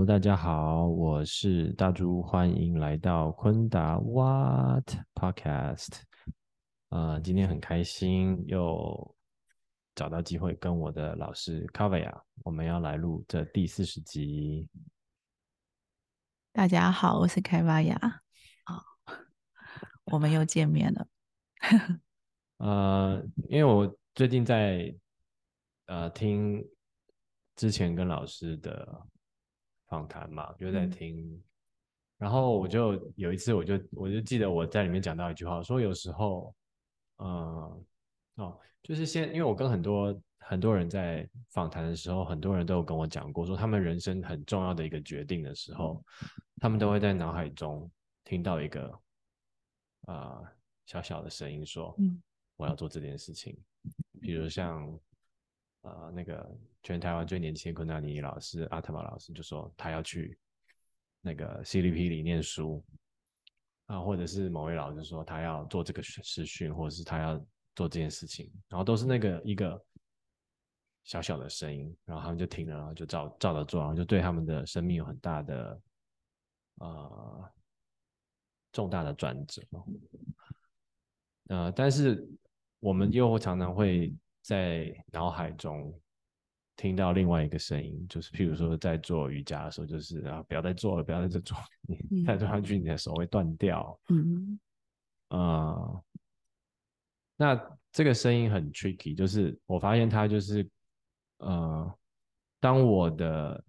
Hello，大家好，我是大猪，欢迎来到昆达 What Podcast。呃，今天很开心又找到机会跟我的老师 Kavya，我们要来录这第四十集。大家好，我是 Kavya，啊，我们又见面了。呃，因为我最近在呃听之前跟老师的。访谈嘛，就在听，然后我就有一次，我就我就记得我在里面讲到一句话，说有时候，嗯，哦，就是先，因为我跟很多很多人在访谈的时候，很多人都有跟我讲过，说他们人生很重要的一个决定的时候，他们都会在脑海中听到一个，啊，小小的声音说，嗯，我要做这件事情，比如像。呃，那个全台湾最年轻的昆达尼老师阿特玛老师就说他要去那个 CDP 里念书啊，或者是某位老师说他要做这个实训，或者是他要做这件事情，然后都是那个一个小小的声音，然后他们就听了，然后就照照着做，然后就对他们的生命有很大的呃重大的转折。呃，但是我们又常常会。在脑海中听到另外一个声音，就是譬如说在做瑜伽的时候，就是啊，不要再做了，不要再这做，你再做下去，你的手会断掉。嗯，啊，那这个声音很 tricky，就是我发现它就是，呃，当我的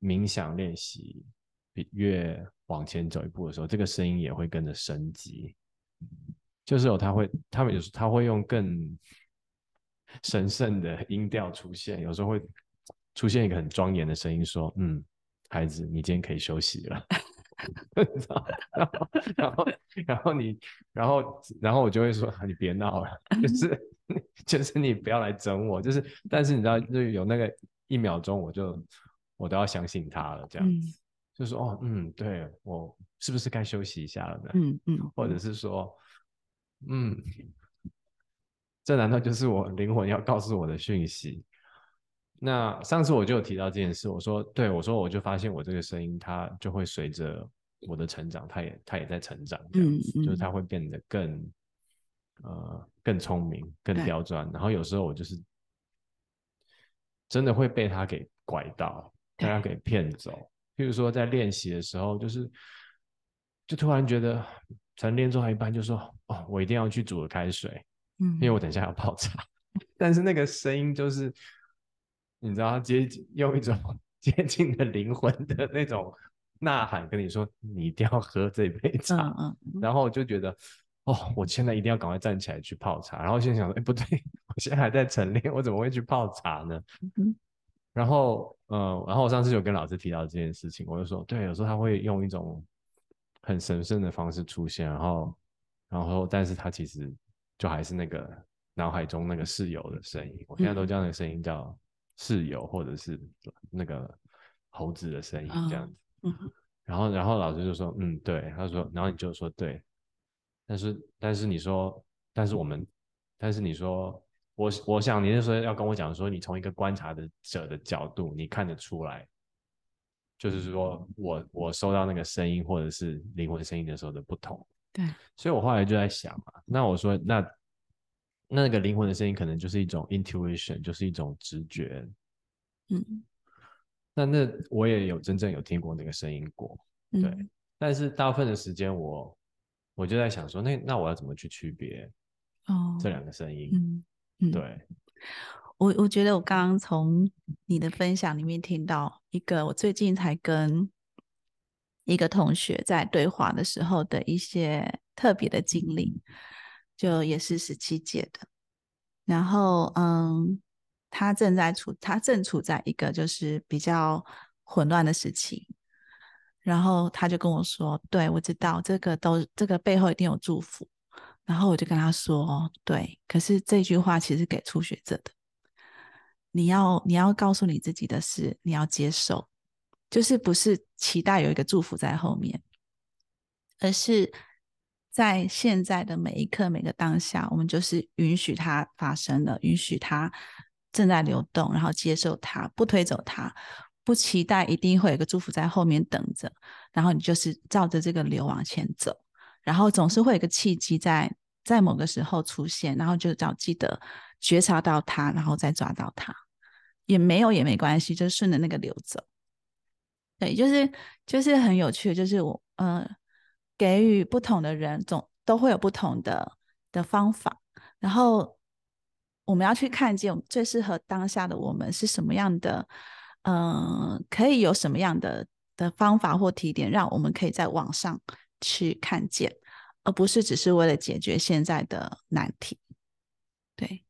冥想练习越往前走一步的时候，这个声音也会跟着升级，就是有他会，他们有时他会用更。神圣的音调出现，有时候会出现一个很庄严的声音，说：“嗯，孩子，你今天可以休息了。”然后，然后你，然后，然后我就会说：“你别闹了，就是，就是你不要来整我。”就是，但是你知道，就有那个一秒钟，我就我都要相信他了，这样子，就说：“哦，嗯，对我是不是该休息一下了呢？”嗯 嗯，或者是说：“嗯。”这难道就是我灵魂要告诉我的讯息？那上次我就有提到这件事，我说，对我说，我就发现我这个声音，它就会随着我的成长，它也它也在成长，嗯嗯，就是它会变得更呃更聪明、更刁钻。然后有时候我就是真的会被它给拐到，被它给骗走。譬如说在练习的时候，就是就突然觉得，晨练做到一半，就说，哦，我一定要去煮个开水。因为我等一下要泡茶，但是那个声音就是，你知道，接近用一种 接近的灵魂的那种呐喊跟你说，你一定要喝这杯茶。嗯嗯。然后我就觉得，哦，我现在一定要赶快站起来去泡茶。然后现在想说，哎，不对，我现在还在晨练，我怎么会去泡茶呢？嗯。然后，嗯，然后我上次有跟老师提到这件事情，我就说，对，有时候他会用一种很神圣的方式出现，然后，然后，但是他其实。就还是那个脑海中那个室友的声音，我现在都叫那个声音叫室友，或者是那个猴子的声音这样子。然后，然后老师就说：“嗯，对。”他说：“然后你就说对。”但是，但是你说，但是我们，但是你说，我我想你那时候要跟我讲说，你从一个观察的者的角度，你看得出来，就是说我我收到那个声音或者是灵魂声音的时候的不同。对，所以我后来就在想嘛，那我说那那个灵魂的声音可能就是一种 intuition，就是一种直觉，嗯，那那我也有真正有听过那个声音过，对，但是大部分的时间我我就在想说，那那我要怎么去区别哦这两个声音？嗯嗯，对，我我觉得我刚刚从你的分享里面听到一个，我最近才跟。一个同学在对话的时候的一些特别的经历，就也是十七届的。然后，嗯，他正在处，他正处在一个就是比较混乱的时期。然后他就跟我说：“对我知道这个都这个背后一定有祝福。”然后我就跟他说：“对，可是这句话其实给初学者的，你要你要告诉你自己的是，你要接受，就是不是期待有一个祝福在后面，而是在现在的每一刻每个当下，我们就是允许它发生了，允许它正在流动，然后接受它，不推走它，不期待一定会有个祝福在后面等着，然后你就是照着这个流往前走。”然后总是会有个契机在在某个时候出现，然后就要记得觉察到它，然后再抓到它，也没有也没关系，就顺着那个流走。对，就是就是很有趣，就是我呃给予不同的人总都会有不同的的方法，然后我们要去看见最适合当下的我们是什么样的，嗯，可以有什么样的的方法或提点，让我们可以在网上。去看见，而不是只是为了解决现在的难题。对，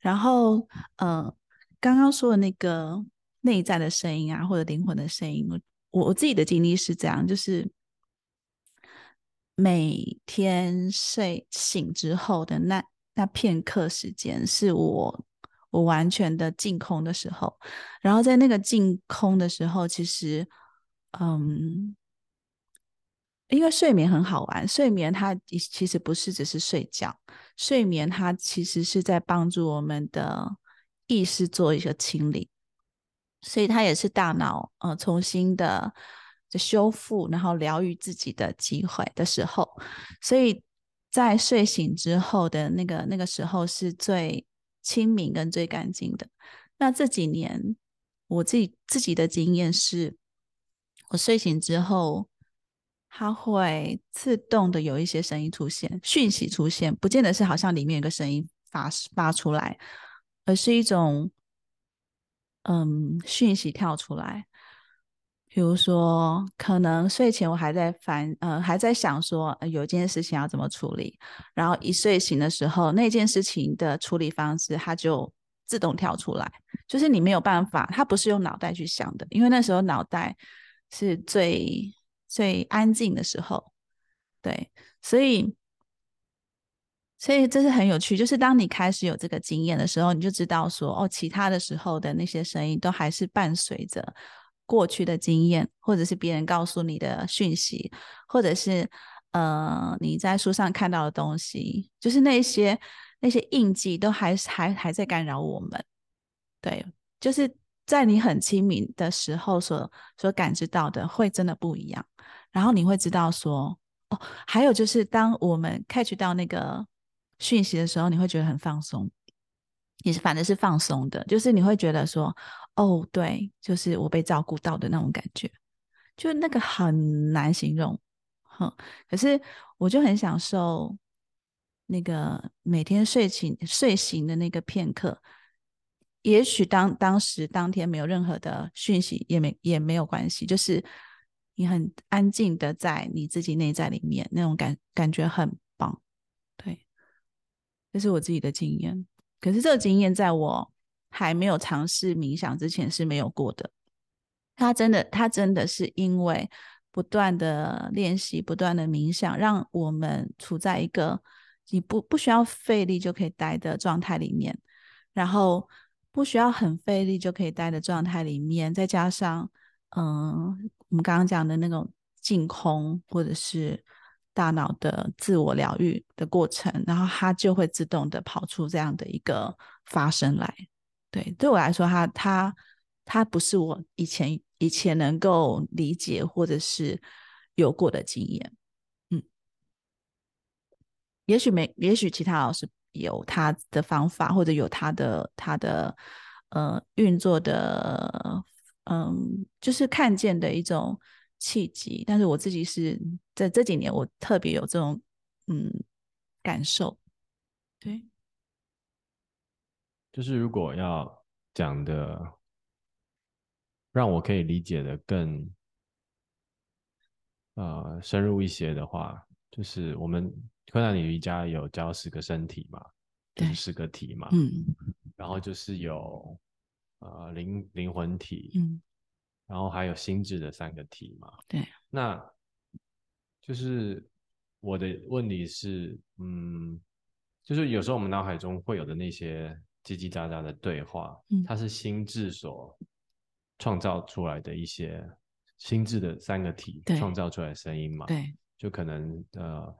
然后，呃，刚刚说的那个内在的声音啊，或者灵魂的声音，我我自己的经历是这样，就是每天睡醒之后的那那片刻时间，是我我完全的净空的时候。然后在那个净空的时候，其实，嗯。因为睡眠很好玩，睡眠它其实不是只是睡觉，睡眠它其实是在帮助我们的意识做一个清理，所以它也是大脑呃重新的的修复，然后疗愈自己的机会的时候，所以在睡醒之后的那个那个时候是最清明跟最干净的。那这几年我自己自己的经验是，我睡醒之后。它会自动的有一些声音出现，讯息出现，不见得是好像里面有个声音发发出来，而是一种嗯讯息跳出来。比如说，可能睡前我还在烦，呃，还在想说有一件事情要怎么处理，然后一睡醒的时候，那件事情的处理方式它就自动跳出来，就是你没有办法，它不是用脑袋去想的，因为那时候脑袋是最。最安静的时候，对，所以，所以这是很有趣。就是当你开始有这个经验的时候，你就知道说，哦，其他的时候的那些声音都还是伴随着过去的经验，或者是别人告诉你的讯息，或者是呃你在书上看到的东西，就是那些那些印记都还还还在干扰我们。对，就是在你很亲民的时候所所感知到的，会真的不一样。然后你会知道说，哦，还有就是当我们 catch 到那个讯息的时候，你会觉得很放松，也是反正是放松的，就是你会觉得说，哦，对，就是我被照顾到的那种感觉，就那个很难形容，哼。可是我就很享受那个每天睡醒睡醒的那个片刻，也许当当时当天没有任何的讯息，也没也没有关系，就是。你很安静的在你自己内在里面，那种感感觉很棒，对，这是我自己的经验。可是这个经验在我还没有尝试冥想之前是没有过的。他真的，他真的是因为不断的练习、不断的冥想，让我们处在一个你不不需要费力就可以待的状态里面，然后不需要很费力就可以待的状态里面，再加上。嗯，我们刚刚讲的那种净空，或者是大脑的自我疗愈的过程，然后它就会自动的跑出这样的一个发生来。对，对我来说，它它它不是我以前以前能够理解或者是有过的经验。嗯，也许没，也许其他老师有他的方法，或者有他的他的呃运作的。嗯，就是看见的一种契机，但是我自己是在这几年，我特别有这种嗯感受。对，就是如果要讲的让我可以理解的更呃深入一些的话，就是我们昆达里瑜伽有教十个身体嘛，就是十个体嘛，嗯，然后就是有。呃，灵灵魂体，嗯，然后还有心智的三个体嘛，对，那就是我的问题是，嗯，就是有时候我们脑海中会有的那些叽叽喳喳的对话，它是心智所创造出来的一些心智的三个体创造出来的声音嘛？对，就可能呃，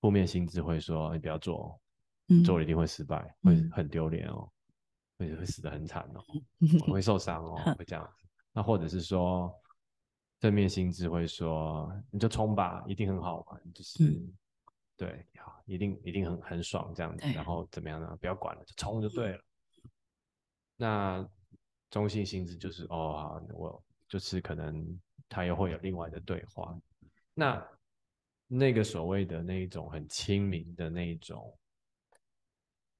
负面心智会说你不要做，做了一定会失败，会很丢脸哦，会会死得很惨哦，会受伤哦，会这样子。那或者是说。正面心智会说：“你就冲吧，一定很好玩，就是对，好，一定一定很很爽这样子。然后怎么样呢？不要管了，就冲就对了。那中性心智就是哦，好我就是可能他又会有另外的对话。那那个所谓的那一种很亲民的那一种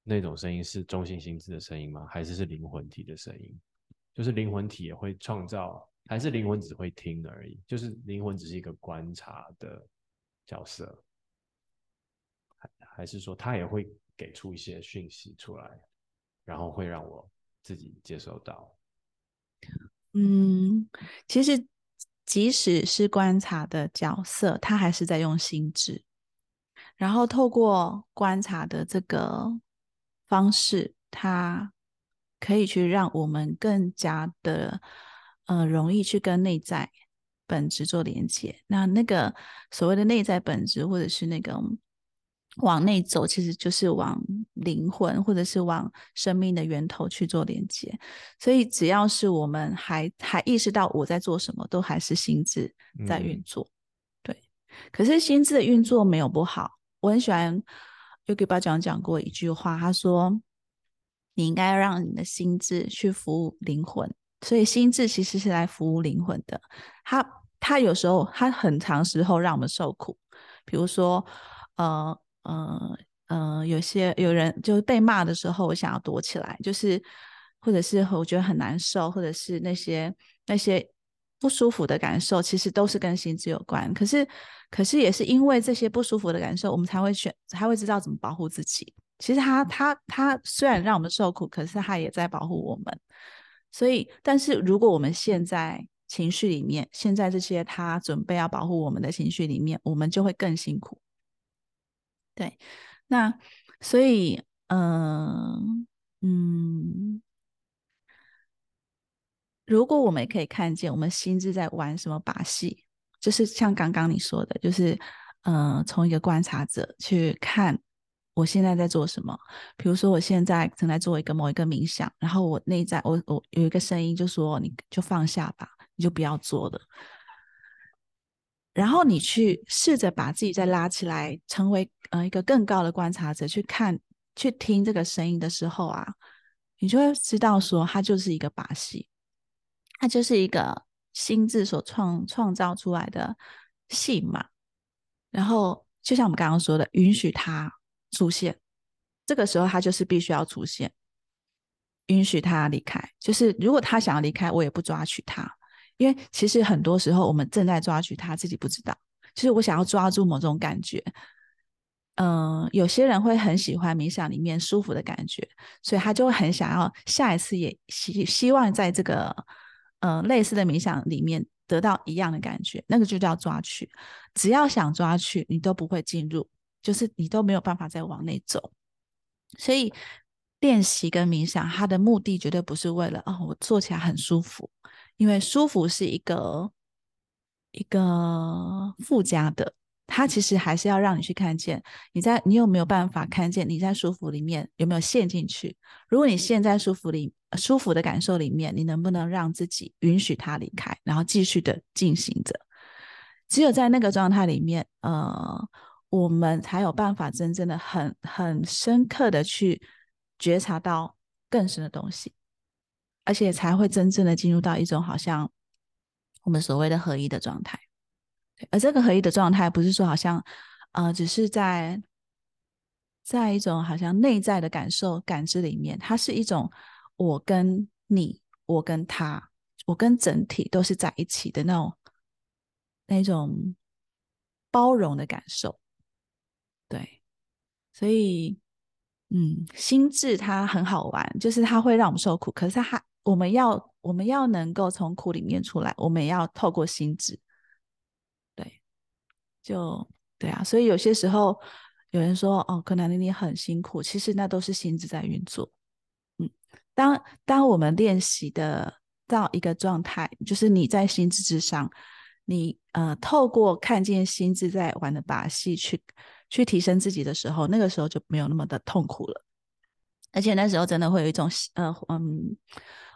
那种声音是中性心智的声音吗？还是是灵魂体的声音？就是灵魂体也会创造。”还是灵魂只会听而已，就是灵魂只是一个观察的角色，还还是说他也会给出一些讯息出来，然后会让我自己接收到。嗯，其实即使是观察的角色，他还是在用心智，然后透过观察的这个方式，他可以去让我们更加的。呃，容易去跟内在本质做连接。那那个所谓的内在本质，或者是那个往内走，其实就是往灵魂，或者是往生命的源头去做连接。所以，只要是我们还还意识到我在做什么，都还是心智在运作。对。可是心智的运作没有不好。我很喜欢有给巴讲讲过一句话，他说：“你应该让你的心智去服务灵魂。”所以心智其实是来服务灵魂的，它它有时候它很长时候让我们受苦，比如说，呃呃呃，有些有人就被骂的时候，我想要躲起来，就是或者是我觉得很难受，或者是那些那些不舒服的感受，其实都是跟心智有关。可是可是也是因为这些不舒服的感受，我们才会选才会知道怎么保护自己。其实他他他虽然让我们受苦，可是他也在保护我们。所以，但是如果我们现在情绪里面，现在这些他准备要保护我们的情绪里面，我们就会更辛苦。对，那所以，嗯嗯，如果我们也可以看见我们心智在玩什么把戏，就是像刚刚你说的，就是，嗯，从一个观察者去看。我现在在做什么？比如说，我现在正在做一个某一个冥想，然后我内在我我有一个声音就说：“你就放下吧，你就不要做了。”然后你去试着把自己再拉起来，成为呃一个更高的观察者，去看、去听这个声音的时候啊，你就会知道说，它就是一个把戏，它就是一个心智所创创造出来的戏码。然后，就像我们刚刚说的，允许它。出现，这个时候他就是必须要出现，允许他离开。就是如果他想要离开，我也不抓取他，因为其实很多时候我们正在抓取他自己不知道。就是我想要抓住某种感觉，嗯，有些人会很喜欢冥想里面舒服的感觉，所以他就会很想要下一次也希希望在这个呃类似的冥想里面得到一样的感觉，那个就叫抓取。只要想抓取，你都不会进入。就是你都没有办法再往内走，所以练习跟冥想，它的目的绝对不是为了哦，我做起来很舒服，因为舒服是一个一个附加的，它其实还是要让你去看见你在你有没有办法看见你在舒服里面有没有陷进去。如果你陷在舒服里舒服的感受里面，你能不能让自己允许它离开，然后继续的进行着？只有在那个状态里面，呃。我们才有办法真正的很很深刻的去觉察到更深的东西，而且才会真正的进入到一种好像我们所谓的合一的状态。而这个合一的状态，不是说好像呃，只是在在一种好像内在的感受感知里面，它是一种我跟你，我跟他，我跟整体都是在一起的那种那种包容的感受。对，所以，嗯，心智它很好玩，就是它会让我们受苦，可是它我们要我们要能够从苦里面出来，我们也要透过心智，就对啊，所以有些时候有人说哦，可能你很辛苦，其实那都是心智在运作。嗯，当当我们练习的到一个状态，就是你在心智之上，你呃透过看见心智在玩的把戏去去提升自己的时候，那个时候就没有那么的痛苦了。而且那时候真的会有一种呃嗯，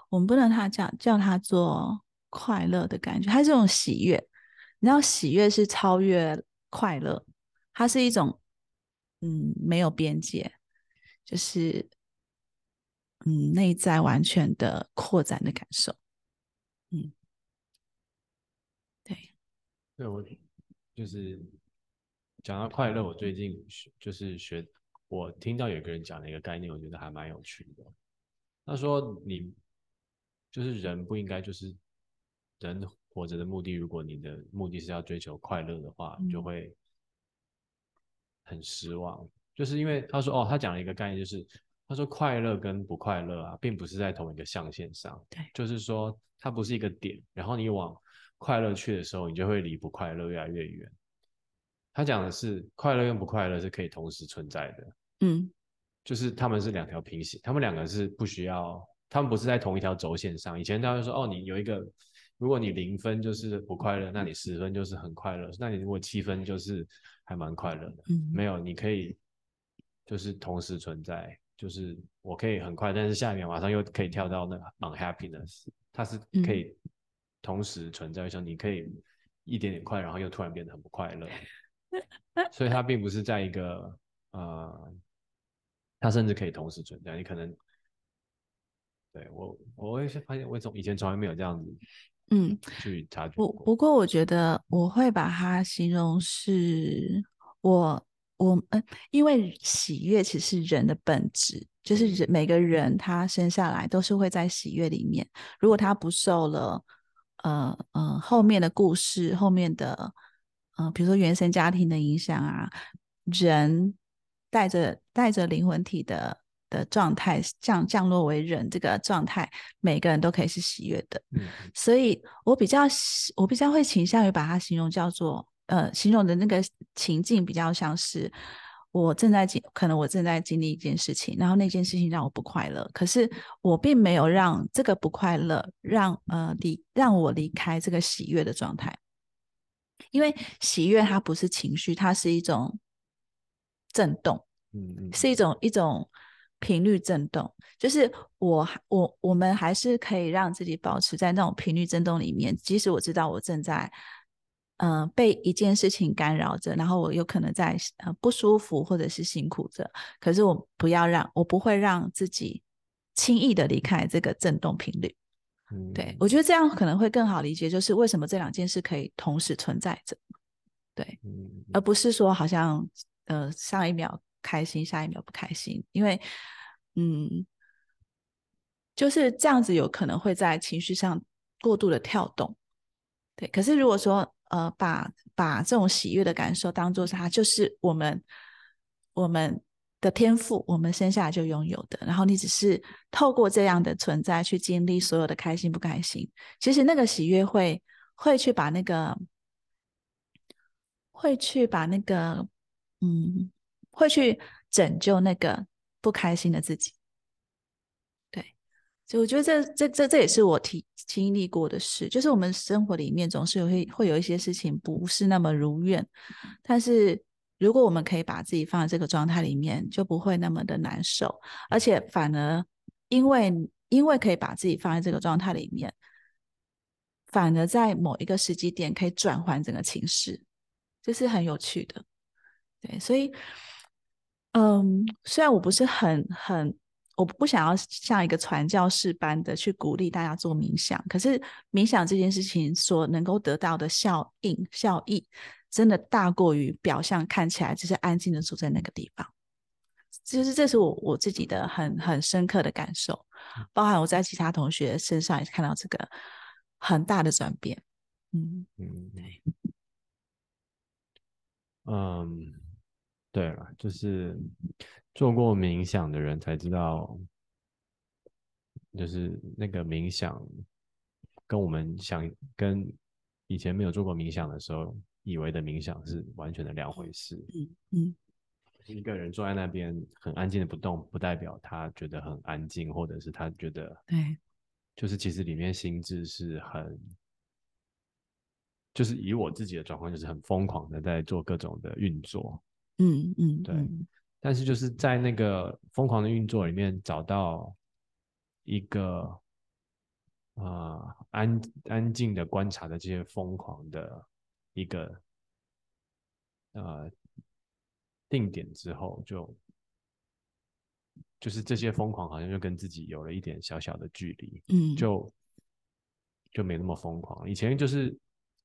我们不能他叫叫他做快乐的感觉，它是这种喜悦。你知道喜悦是超越快乐，它是一种嗯没有边界，就是嗯内在完全的扩展的感受。嗯，对，对我就是讲到快乐，我最近就是学。我听到有个人讲了一个概念，我觉得还蛮有趣的。他说：“你就是人，不应该就是人活着的目的。如果你的目的是要追求快乐的话，就会很失望。就是因为他说，哦，他讲了一个概念，就是他说快乐跟不快乐啊，并不是在同一个象限上。对，就是说它不是一个点，然后你往快乐去的时候，你就会离不快乐越来越远。他讲的是快乐跟不快乐是可以同时存在的。”嗯，就是他们是两条平行，他们两个是不需要，他们不是在同一条轴线上。以前他会说，哦，你有一个，如果你零分就是不快乐，那你十分就是很快乐，那你如果七分就是还蛮快乐的。嗯，没有，你可以就是同时存在，就是我可以很快，但是下一秒马上又可以跳到那个 unhappiness，它是可以同时存在，像你可以一点点快，然后又突然变得很不快乐，所以它并不是在一个呃。它甚至可以同时存在。你可能对我，我会发现，我从以前从来没有这样子，嗯，去察觉。不不过，我觉得我会把它形容是，我我嗯，因为喜悦其实是人的本质，就是人每个人他生下来都是会在喜悦里面。如果他不受了呃呃后面的故事、后面的嗯，比如说原生家庭的影响啊，人。带着带着灵魂体的的状态降降落为人这个状态，每个人都可以是喜悦的。嗯，所以我比较我比较会倾向于把它形容叫做呃，形容的那个情境比较像是我正在经，可能我正在经历一件事情，然后那件事情让我不快乐，可是我并没有让这个不快乐让呃离让我离开这个喜悦的状态，因为喜悦它不是情绪，它是一种。震动，嗯嗯，是一种一种频率震动，就是我我我们还是可以让自己保持在那种频率震动里面，即使我知道我正在嗯被一件事情干扰着，然后我有可能在呃不舒服或者是辛苦着，可是我不要让我不会让自己轻易的离开这个震动频率。嗯，对我觉得这样可能会更好理解，就是为什么这两件事可以同时存在着，对，而不是说好像。呃，上一秒开心，下一秒不开心，因为，嗯，就是这样子，有可能会在情绪上过度的跳动，对。可是如果说，呃，把把这种喜悦的感受当做是它就是我们我们的天赋，我们生下来就拥有的，然后你只是透过这样的存在去经历所有的开心不开心，其实那个喜悦会会去把那个会去把那个。嗯，会去拯救那个不开心的自己。对，所以我觉得这这这这也是我体经历过的事，就是我们生活里面总是会会有一些事情不是那么如愿，但是如果我们可以把自己放在这个状态里面，就不会那么的难受，而且反而因为因为可以把自己放在这个状态里面，反而在某一个时机点可以转换整个情绪，这是很有趣的。对，所以，嗯，虽然我不是很很，我不想要像一个传教士般的去鼓励大家做冥想，可是冥想这件事情所能够得到的效应效益，真的大过于表象看起来只是安静的坐在那个地方。就是这是我我自己的很很深刻的感受，包含我在其他同学身上也看到这个很大的转变。嗯嗯，对，嗯。对了，就是做过冥想的人才知道，就是那个冥想跟我们想跟以前没有做过冥想的时候以为的冥想是完全的两回事。嗯嗯，一个人坐在那边很安静的不动，不代表他觉得很安静，或者是他觉得对，就是其实里面心智是很，就是以我自己的状况，就是很疯狂的在做各种的运作。嗯嗯，对。但是就是在那个疯狂的运作里面找到一个啊安安静的观察的这些疯狂的一个呃定点之后，就就是这些疯狂好像就跟自己有了一点小小的距离，嗯，就就没那么疯狂。以前就是。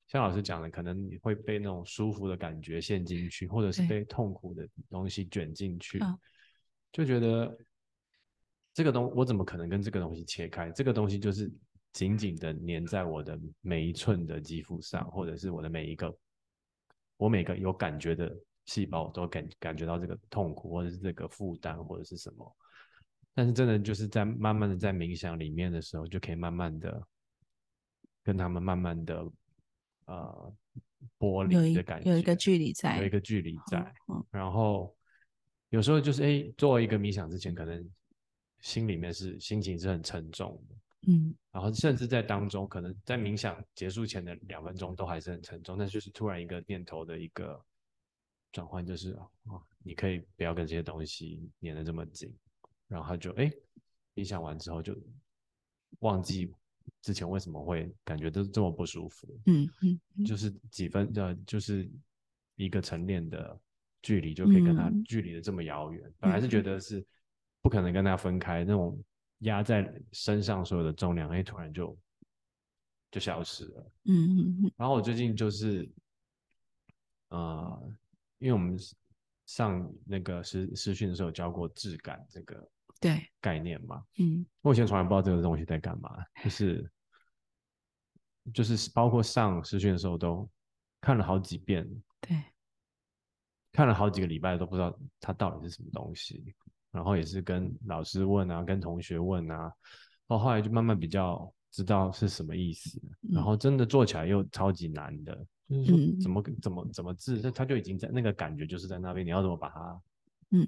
像老师讲的，可能你会被那种舒服的感觉陷进去，或者是被痛苦的东西卷进去，就觉得这个东我怎么可能跟这个东西切开？这个东西就是紧紧的粘在我的每一寸的肌肤上，或者是我的每一个我每个有感觉的细胞都感感觉到这个痛苦，或者是这个负担，或者是什么。但是真的就是在慢慢的在冥想里面的时候，就可以慢慢的跟他们慢慢的。呃，玻璃的感觉，有一个距离在，有一个距离在。然后有时候就是，哎，做一个冥想之前，可能心里面是心情是很沉重的，嗯。然后甚至在当中，可能在冥想结束前的两分钟都还是很沉重，但就是突然一个念头的一个转换，就是哦，你可以不要跟这些东西粘的这么紧，然后他就哎，冥想完之后就忘记。之前为什么会感觉都这么不舒服？嗯嗯，就是几分呃，就是一个晨练的距离就可以跟他距离的这么遥远。本来是觉得是不可能跟他分开，那种压在身上所有的重量，哎，突然就就消失了。嗯嗯嗯。然后我最近就是，呃，因为我们上那个实实训的时候教过质感这个。对。概念嘛，嗯，我以前从来不知道这个东西在干嘛，就是就是包括上实训的时候都看了好几遍，对，看了好几个礼拜都不知道它到底是什么东西，然后也是跟老师问啊，跟同学问啊，到后后来就慢慢比较知道是什么意思，然后真的做起来又超级难的，就是说怎么怎么怎么治，它它就已经在那个感觉就是在那边，你要怎么把它，嗯，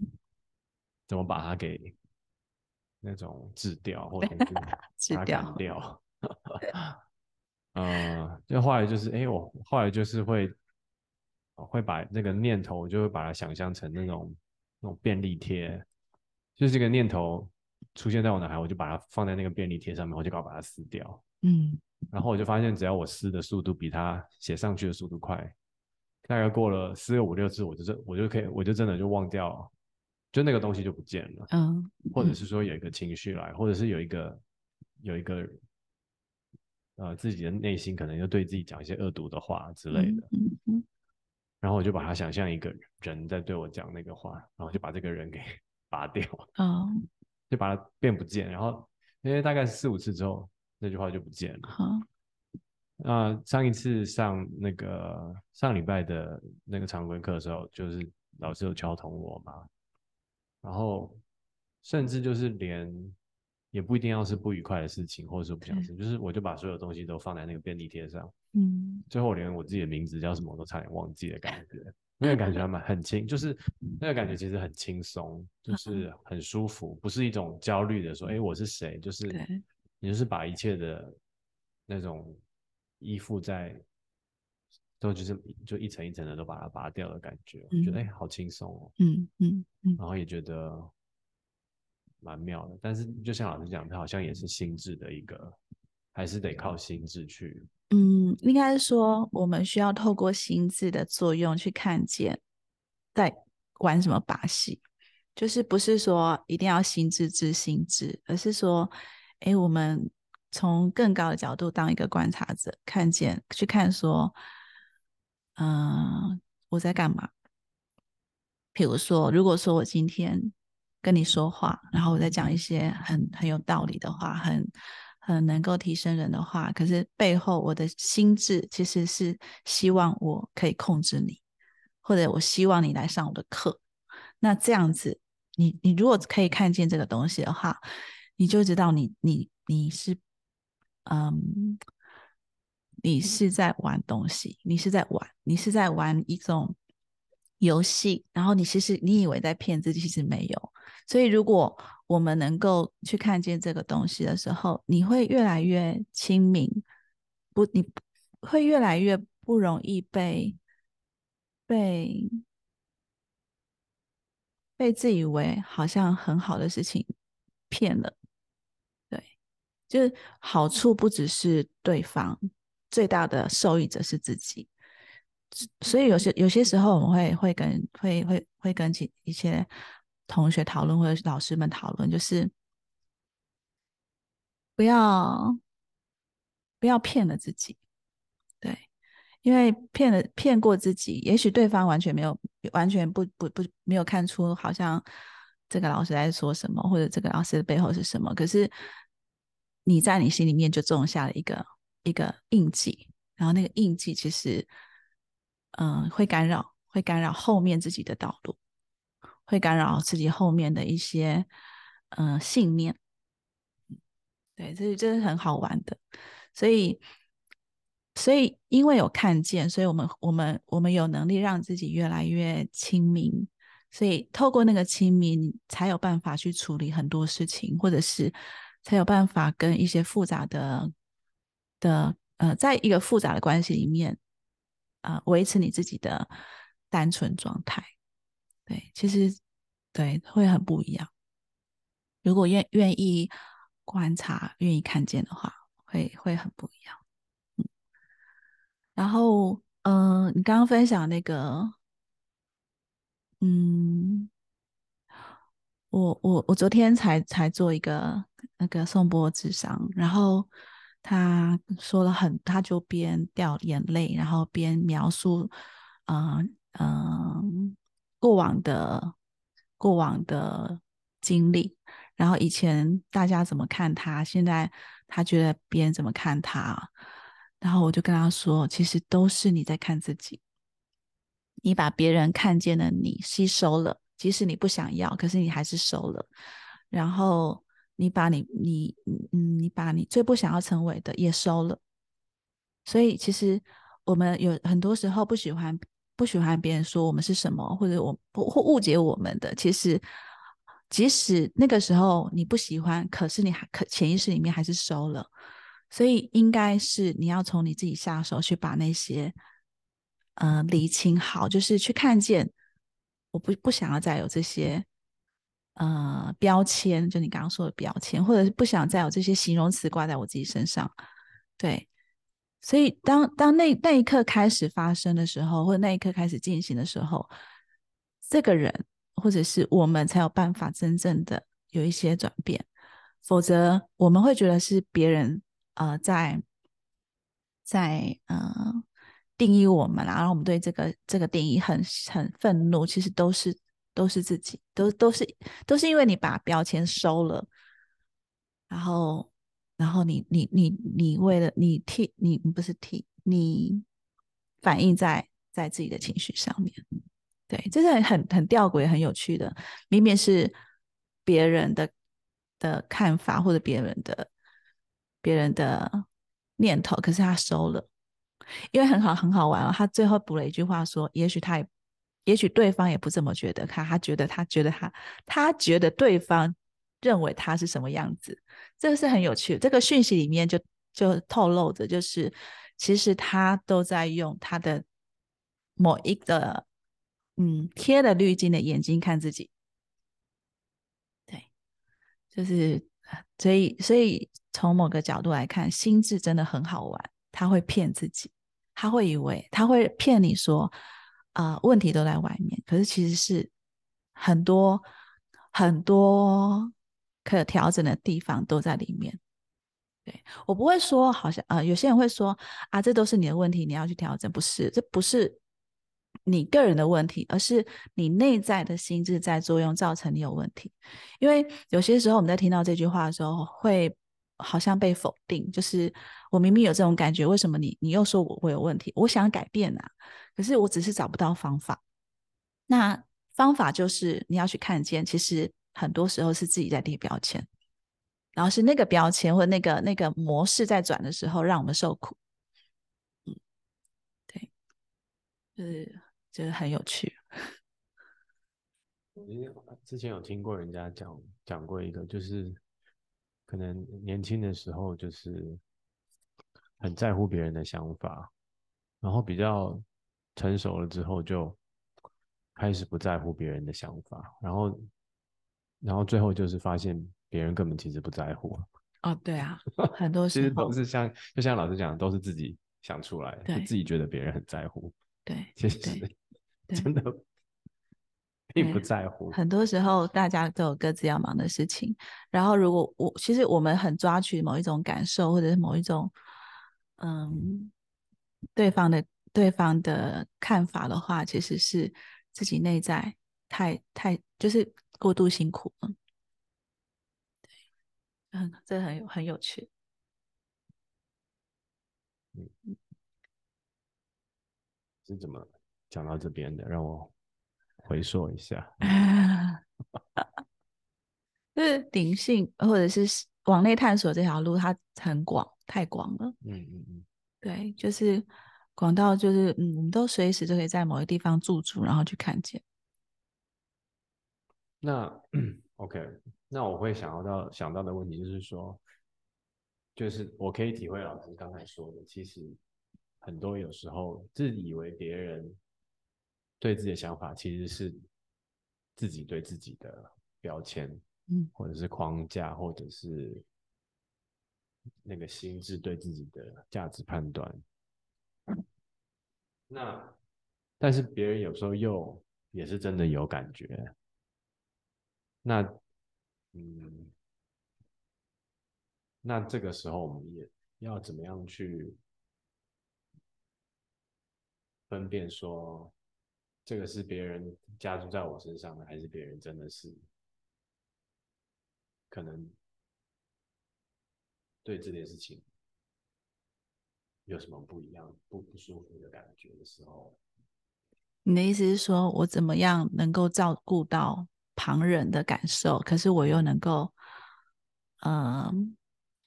怎么把它给。那种治掉或者是 把它掉，呃，就后来就是，哎，我后来就是会，会把那个念头，我就会把它想象成那种那种便利贴，就是这个念头出现在我脑海，我就把它放在那个便利贴上面，我就搞把它撕掉，嗯，然后我就发现，只要我撕的速度比它写上去的速度快，大概过了四个五六次，我就真我就可以，我就真的就忘掉。就那个东西就不见了，嗯，或者是说有一个情绪来，或者是有一个有一个呃自己的内心可能就对自己讲一些恶毒的话之类的，嗯嗯，然后我就把它想象一个人在对我讲那个话，然后就把这个人给 拔掉，哦，就把它变不见，然后因为大概四五次之后，那句话就不见了。好，那上一次上那个上礼拜的那个常规课的时候，就是老师有敲通我嘛。然后，甚至就是连，也不一定要是不愉快的事情，或者说不想事，就是我就把所有东西都放在那个便利贴上，嗯，最后连我自己的名字叫什么我都差点忘记的感觉，那个感觉还蛮很轻，就是那个感觉其实很轻松，就是很舒服，不是一种焦虑的说，哎，我是谁？就是你就是把一切的那种依附在。都就是就一层一层的都把它拔掉的感觉，觉得哎好轻松哦，嗯嗯嗯，然后也觉得蛮妙的。但是就像老师讲，它好像也是心智的一个，还是得靠心智去。嗯，应该是说我们需要透过心智的作用去看见在玩什么把戏，就是不是说一定要心智知心智，而是说，哎，我们从更高的角度当一个观察者，看见去看说。嗯，我在干嘛？比如说，如果说我今天跟你说话，然后我在讲一些很很有道理的话，很很能够提升人的话，可是背后我的心智其实是希望我可以控制你，或者我希望你来上我的课。那这样子，你你如果可以看见这个东西的话，你就知道你你你是嗯。你是在玩东西，你是在玩，你是在玩一种游戏，然后你其实你以为在骗自己，其实没有。所以如果我们能够去看见这个东西的时候，你会越来越清明，不，你会越来越不容易被被被自以为好像很好的事情骗了。对，就是好处不只是对方，最大的受益者是自己。所以有些有些时候，我们会会跟会会会跟其一些。同学讨论或者是老师们讨论，就是不要不要骗了自己，对，因为骗了骗过自己，也许对方完全没有完全不不不没有看出好像这个老师在说什么，或者这个老师的背后是什么，可是你在你心里面就种下了一个一个印记，然后那个印记其实嗯会干扰会干扰后面自己的道路。会干扰自己后面的一些嗯信念，对，这这是很好玩的，所以所以因为有看见，所以我们我们我们有能力让自己越来越清明，所以透过那个清明，才有办法去处理很多事情，或者是才有办法跟一些复杂的的呃，在一个复杂的关系里面啊，维持你自己的单纯状态。对，其实对会很不一样。如果愿愿意观察、愿意看见的话，会会很不一样。嗯，然后嗯，你刚刚分享那个，嗯，我我我昨天才才做一个那个颂钵智商，然后他说了很，他就边掉眼泪，然后边描述，嗯嗯。过往的过往的经历，然后以前大家怎么看他，现在他觉得别人怎么看他，然后我就跟他说，其实都是你在看自己，你把别人看见的你吸收了，即使你不想要，可是你还是收了，然后你把你你嗯你把你最不想要成为的也收了，所以其实我们有很多时候不喜欢。不喜欢别人说我们是什么，或者我或误解我们的，其实即使那个时候你不喜欢，可是你还可潜意识里面还是收了，所以应该是你要从你自己下手去把那些呃理清好，就是去看见我不不想要再有这些呃标签，就你刚刚说的标签，或者是不想再有这些形容词挂在我自己身上，对。所以，当当那那一刻开始发生的时候，或者那一刻开始进行的时候，这个人或者是我们才有办法真正的有一些转变。否则，我们会觉得是别人呃在在呃定义我们啦，然后我们对这个这个定义很很愤怒。其实都是都是自己，都都是都是因为你把标签收了，然后。然后你你你你为了你替你不是替你反映在在自己的情绪上面，对，这是很很很吊诡、很有趣的。明明是别人的的看法或者别人的别人的念头，可是他收了，因为很好很好玩哦。他最后补了一句话说：“也许他也，也许对方也不这么觉得，他他觉得他觉得他他觉得对方。”认为他是什么样子，这个是很有趣。这个讯息里面就就透露着，就是其实他都在用他的某一个嗯贴了滤镜的眼睛看自己。对，就是所以所以从某个角度来看，心智真的很好玩。他会骗自己，他会以为他会骗你说啊问题都在外面，可是其实是很多很多。可调整的地方都在里面。对我不会说，好像呃，有些人会说啊，这都是你的问题，你要去调整。不是，这不是你个人的问题，而是你内在的心智在作用，造成你有问题。因为有些时候我们在听到这句话的时候，会好像被否定，就是我明明有这种感觉，为什么你你又说我会有问题？我想改变啊，可是我只是找不到方法。那方法就是你要去看见，其实。很多时候是自己在贴标签，然后是那个标签或那个那个模式在转的时候，让我们受苦。嗯，对就是就是很有趣。之前有听过人家讲讲过一个，就是可能年轻的时候就是很在乎别人的想法，然后比较成熟了之后就开始不在乎别人的想法，然后然后最后就是发现别人根本其实不在乎。哦，对啊，很多其实都是像就像老师讲的，都是自己想出来，就自己觉得别人很在乎。对，其实 真的。并不在乎。很多时候，大家都有各自要忙的事情。然后，如果我其实我们很抓取某一种感受，或者是某一种嗯对方的对方的看法的话，其实是自己内在太太就是过度辛苦了。对，嗯，这很有很有趣。嗯，是怎么讲到这边的？让我。回溯一下，就是灵性或者是往内探索这条路，它很广，太广了。嗯嗯嗯，对，就是广到就是嗯，我们都随时都可以在某个地方驻足，然后去看见。那 OK，那我会想要到想到的问题就是说，就是我可以体会老师刚才说的，其实很多有时候自以为别人。对自己的想法其实是自己对自己的标签，嗯，或者是框架，或者是那个心智对自己的价值判断。那但是别人有时候又也是真的有感觉。那嗯，那这个时候我们也要怎么样去分辨说？这个是别人加注在我身上的，还是别人真的是可能对这件事情有什么不一样、不不舒服的感觉的时候？你的意思是说我怎么样能够照顾到旁人的感受，可是我又能够嗯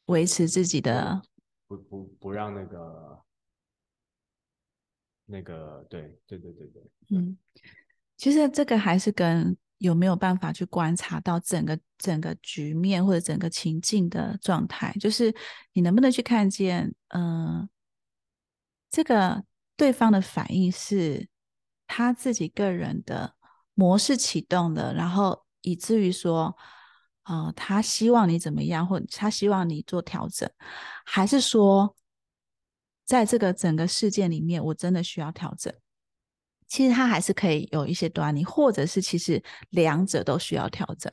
维持自己的不不不让那个。那个对对对对对，嗯，其实这个还是跟有没有办法去观察到整个整个局面或者整个情境的状态，就是你能不能去看见，嗯，这个对方的反应是他自己个人的模式启动的，然后以至于说，呃，他希望你怎么样，或他希望你做调整，还是说？在这个整个事件里面，我真的需要调整。其实他还是可以有一些端倪，或者是其实两者都需要调整。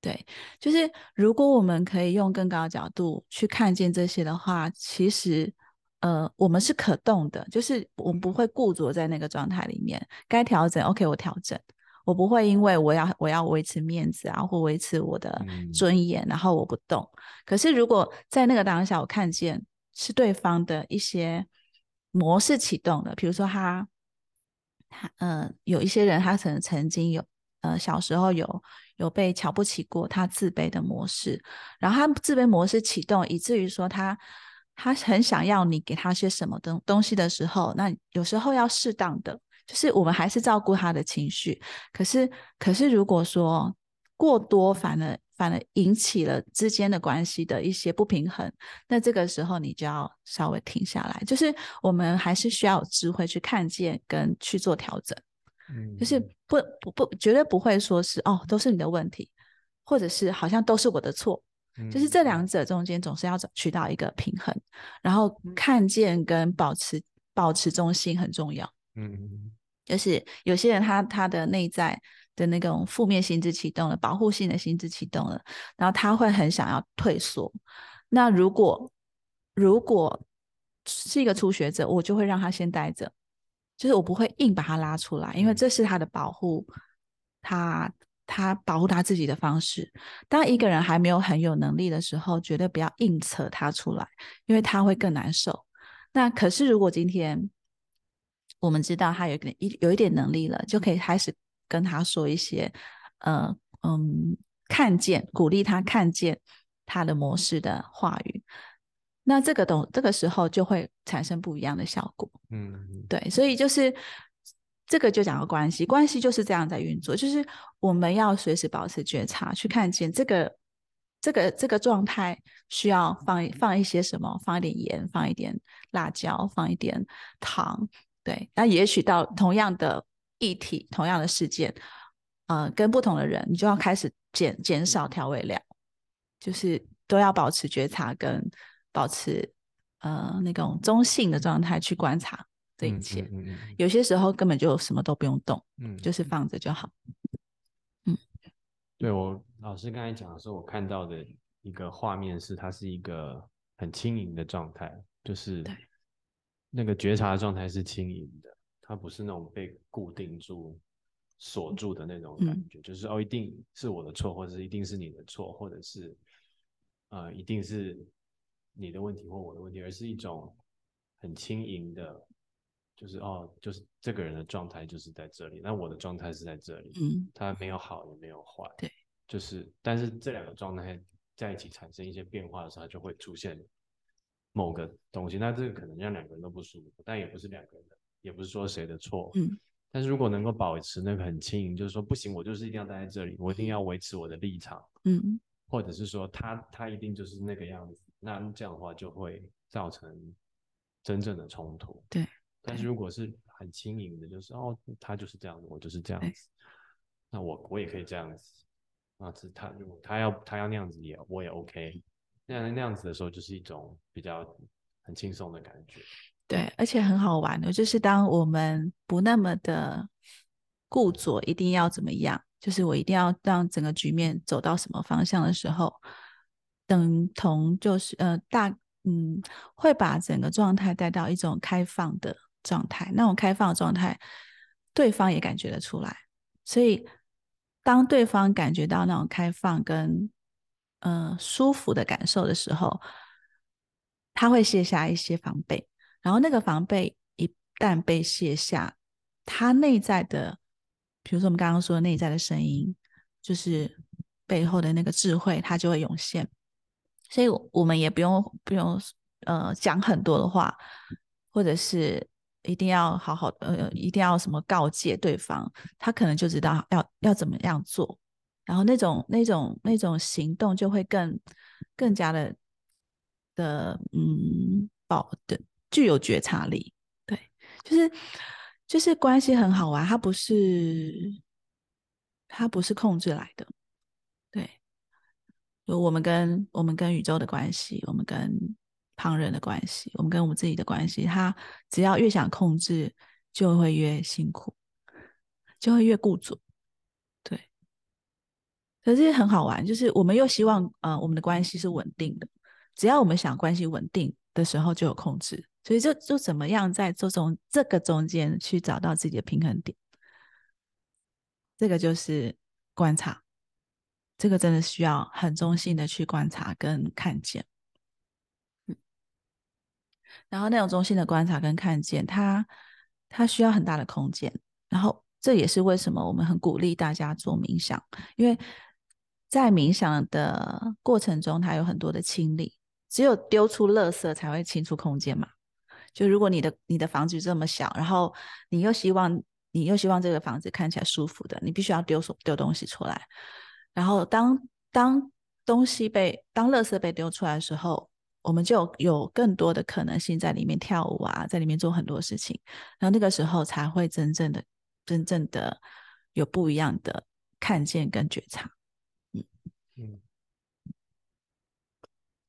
对，就是如果我们可以用更高的角度去看见这些的话，其实呃，我们是可动的，就是我们不会固着在那个状态里面。该调整，OK，我调整。我不会因为我要我要维持面子啊，或维持我的尊严，然后我不动。可是如果在那个当下，我看见。是对方的一些模式启动的，比如说他，他呃，有一些人他可能曾经有呃小时候有有被瞧不起过，他自卑的模式，然后他自卑模式启动，以至于说他他很想要你给他些什么东东西的时候，那有时候要适当的，就是我们还是照顾他的情绪，可是可是如果说过多，反而。反而引起了之间的关系的一些不平衡，那这个时候你就要稍微停下来，就是我们还是需要有智慧去看见跟去做调整，嗯，就是不不不绝对不会说是哦都是你的问题，或者是好像都是我的错，就是这两者中间总是要找取到一个平衡，然后看见跟保持保持中心很重要，嗯，就是有些人他他的内在。的那种负面心智启动了，保护性的心智启动了，然后他会很想要退缩。那如果如果是一个初学者，我就会让他先待着，就是我不会硬把他拉出来，因为这是他的保护，他他保护他自己的方式。当一个人还没有很有能力的时候，绝对不要硬扯他出来，因为他会更难受。那可是如果今天我们知道他有一点一有一点能力了，就可以开始。跟他说一些，呃，嗯，看见鼓励他看见他的模式的话语，那这个懂这个时候就会产生不一样的效果。嗯，对，所以就是这个就讲到关系，关系就是这样在运作，就是我们要随时保持觉察，去看见这个这个这个状态需要放放一些什么，放一点盐，放一点辣椒，放一点糖，对。那也许到同样的议题、同样的事件，呃，跟不同的人，你就要开始减减少调味料，就是都要保持觉察跟保持呃那种中性的状态去观察。这一切，嗯嗯有些时候根本就什么都不用动，嗯，就是放着就好。嗯，对我老师刚才讲的时候，我看到的一个画面是，它是一个很轻盈的状态，就是那个觉察的状态是轻盈的，它不是那种被固定住、锁住的那种感觉，就是哦，一定是我的错，或者是一定是你的错，或者是呃，一定是你的问题或我的问题，而是一种很轻盈的。就是哦，就是这个人的状态就是在这里，那我的状态是在这里，嗯，他没有好也没有坏，对，就是，但是这两个状态在一起产生一些变化的时候，就会出现某个东西，那这个可能让两个人都不舒服，但也不是两个人的，也不是说谁的错，嗯，但是如果能够保持那个很轻盈，就是说不行，我就是一定要待在这里，我一定要维持我的立场，嗯，或者是说他他一定就是那个样子，那这样的话就会造成真正的冲突，对。但是如果是很轻盈的，就是哦，他就是这样子，我就是这样子，那我我也可以这样子，啊，是他如果他要他要那样子也我也 OK，那样那样子的时候就是一种比较很轻松的感觉。对，而且很好玩的，就是当我们不那么的固着，一定要怎么样，就是我一定要让整个局面走到什么方向的时候，等同就是呃大嗯会把整个状态带到一种开放的。状态那种开放的状态，对方也感觉得出来。所以，当对方感觉到那种开放跟呃舒服的感受的时候，他会卸下一些防备。然后，那个防备一旦被卸下，他内在的，比如说我们刚刚说的内在的声音，就是背后的那个智慧，它就会涌现。所以，我们也不用不用呃讲很多的话，或者是。一定要好好呃，一定要什么告诫对方，他可能就知道要要怎么样做，然后那种那种那种行动就会更更加的的嗯，保的具有觉察力。对，就是就是关系很好玩，它不是它不是控制来的。对，就我们跟我们跟宇宙的关系，我们跟。旁人的关系，我们跟我们自己的关系，他只要越想控制，就会越辛苦，就会越固着。对，可是很好玩，就是我们又希望呃我们的关系是稳定的，只要我们想关系稳定的时候就有控制，所以就就怎么样在这种这个中间去找到自己的平衡点，这个就是观察，这个真的需要很中性的去观察跟看见。然后那种中心的观察跟看见，它它需要很大的空间。然后这也是为什么我们很鼓励大家做冥想，因为在冥想的过程中，它有很多的清理。只有丢出垃圾才会清出空间嘛。就如果你的你的房子这么小，然后你又希望你又希望这个房子看起来舒服的，你必须要丢丢东西出来。然后当当东西被当垃圾被丢出来的时候。我们就有更多的可能性在里面跳舞啊，在里面做很多事情，然后那个时候才会真正的、真正的有不一样的看见跟觉察。嗯嗯，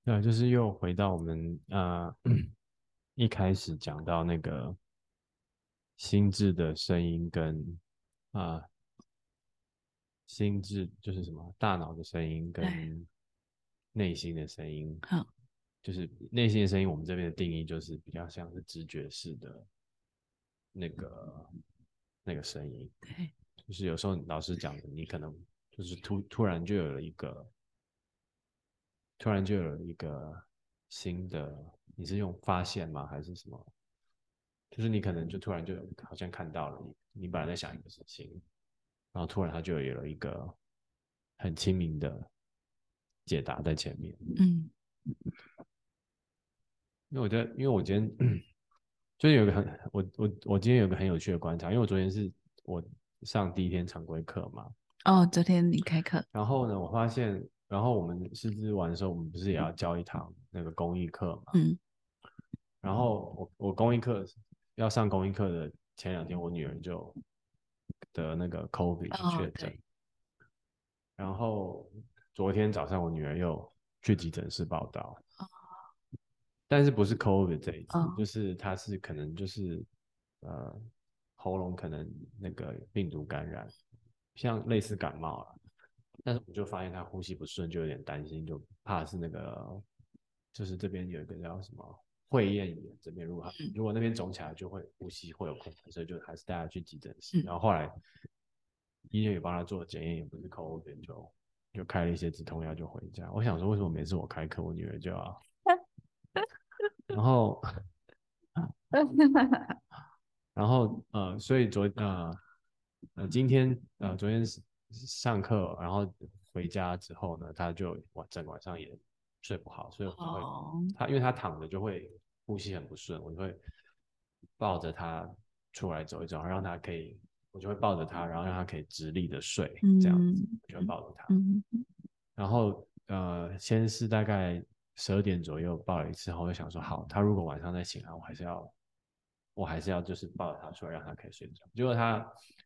对，就是又回到我们啊 一开始讲到那个心智的声音跟啊心智就是什么大脑的声音跟内心的声音。好。就是内心的声音，我们这边的定义就是比较像是直觉式的那个那个声音。对，就是有时候老师讲的，你可能就是突突然就有了一个，突然就有了一个新的，你是用发现吗？还是什么？就是你可能就突然就好像看到了你，你本来在想一个事情，然后突然他就有了一个很清明的解答在前面。嗯。因为我觉得，因为我今天就是有个很我我我今天有个很有趣的观察，因为我昨天是我上第一天常规课嘛。哦，昨天你开课。然后呢，我发现，然后我们师资完的时候，我们不是也要教一堂那个公益课嘛？嗯。然后我我公益课要上公益课的前两天，我女儿就得那个 COVID 确诊。然后昨天早上我女儿又去急诊室报道。但是不是 COVID 这一次，就是他是可能就是呃喉咙可能那个病毒感染，像类似感冒了。但是我就发现他呼吸不顺，就有点担心，就怕是那个就是这边有一个叫什么会厌炎，这边如果如果那边肿起来，就会呼吸会有困难，所以就还是带他去急诊室。然后后来医院也帮他做检验，也不是 COVID，就就开了一些止痛药就回家。我想说，为什么每次我开课，我女儿就要？然后，然后呃，所以昨呃呃今天呃昨天上课，然后回家之后呢，他就晚整晚上也睡不好，所以我就会他因为他躺着就会呼吸很不顺，我就会抱着他出来走一走，让他可以我就会抱着他，然后让他可以直立的睡，这样子我就会抱着他，然后呃先是大概。十二点左右抱了一次后，我就想说好，他如果晚上再醒来，我还是要，我还是要就是抱着他出来，让他可以睡觉。结果他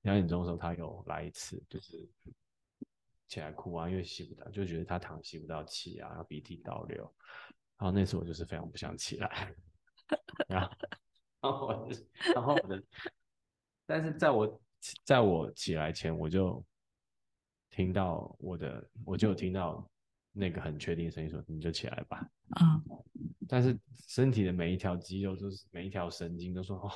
两点钟的时候，他又来一次，就是起来哭啊，因为吸不到，就觉得他躺吸不到气啊，然后鼻涕倒流。然后那次我就是非常不想起来，然后，然后我，然后我的，但是在我在我起来前，我就听到我的，我就听到。那个很确定声音说：“你就起来吧。”啊，但是身体的每一条肌肉就是每一条神经都说：“哦，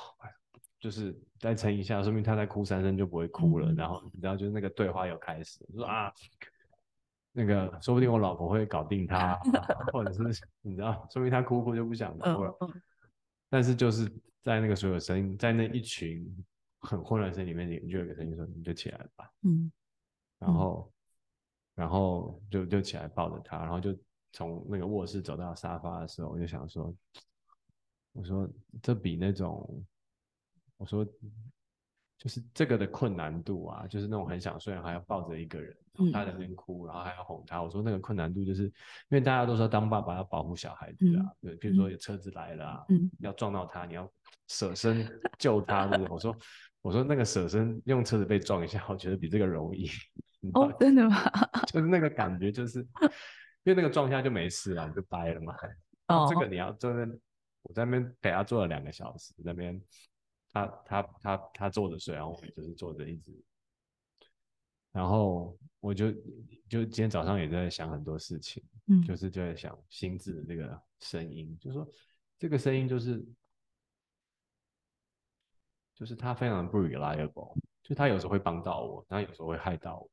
就是再撑一下，说明他在哭三声就不会哭了。”然后你知道，就是那个对话又开始说：“啊，那个说不定我老婆会搞定他，或者是你知道，说明他哭哭就不想哭了。”但是就是在那个所有声音，在那一群很混乱声里面，你就有个声音说：“你就起来吧。”嗯，然后。然后就就起来抱着他，然后就从那个卧室走到沙发的时候，我就想说，我说这比那种，我说就是这个的困难度啊，就是那种很想睡，还要抱着一个人，他在那边哭，然后还要哄他。我说那个困难度，就是因为大家都说当爸爸要保护小孩子啊，对，比如说有车子来了啊，要撞到他，你要舍身救他？我说我说那个舍身用车子被撞一下，我觉得比这个容易。哦，真的吗？就是那个感觉，就是因为那个撞下就没事了，就掰了嘛。哦，这个你要坐在，我在那边陪他坐了两个小时，那边他他他他坐着睡，然后我就是坐着一直，然后我就就今天早上也在想很多事情，嗯，就是就在想心智的这个声音，就是说这个声音就是就是他非常不 reliable，就他有时候会帮到我，但有时候会害到我。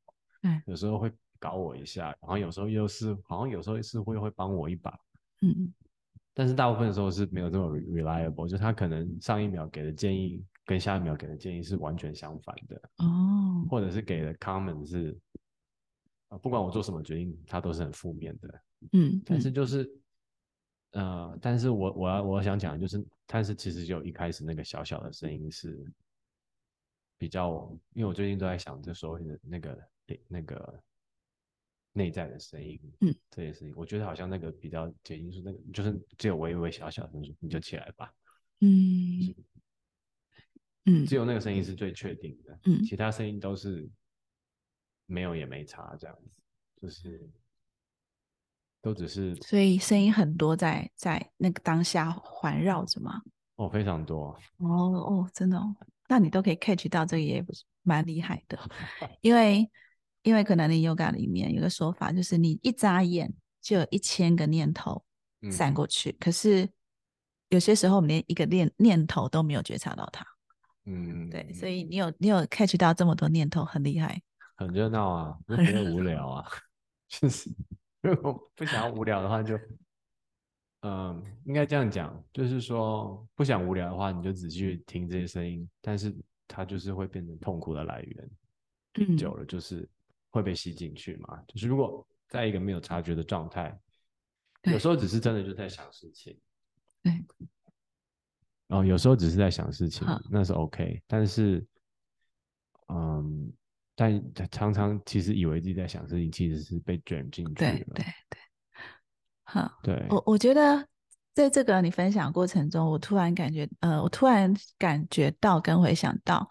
有时候会搞我一下，然后有时候又是好像有时候是会会帮我一把，嗯，但是大部分的时候是没有这么 reliable，就他可能上一秒给的建议跟下一秒给的建议是完全相反的。哦，或者是给的 comment 是啊，不管我做什么决定，他都是很负面的，嗯，但是就是呃，但是我我要我想讲的就是，但是其实就一开始那个小小的声音是比较，因为我最近都在想这所谓的那个。那个内在的声音，嗯，这些事情，我觉得好像那个比较解因素那个就是只有微微小小声说你就起来吧，嗯，嗯，只有那个声音。是最确定的，嗯，其他声音都是没有也没差这样子，就是都只是，所以声音很多在在那个当下环绕着吗？哦，非常多，哦哦，真的哦，那你都可以 catch 到这个也不是。蛮厉害的，因为因为可能你 yoga 里面有个说法，就是你一眨眼就有一千个念头闪过去，可是有些时候我们连一个念念头都没有觉察到它。嗯，对，所以你有你有 catch 到这么多念头，很厉害，很热闹啊，不会无聊啊，就是 如果不想要无聊的话，就嗯，应该这样讲，就是说不想无聊的话，你就仔细听这些声音，但是。它就是会变成痛苦的来源，嗯，久了就是会被吸进去嘛。就是如果在一个没有察觉的状态，有时候只是真的就在想事情，对，哦，有时候只是在想事情，那是 OK。但是，嗯，但常常其实以为自己在想事情，其实是被卷进去了。对对对，好，对我我觉得在这个你分享过程中，我突然感觉，呃，我突然感觉到跟回想到，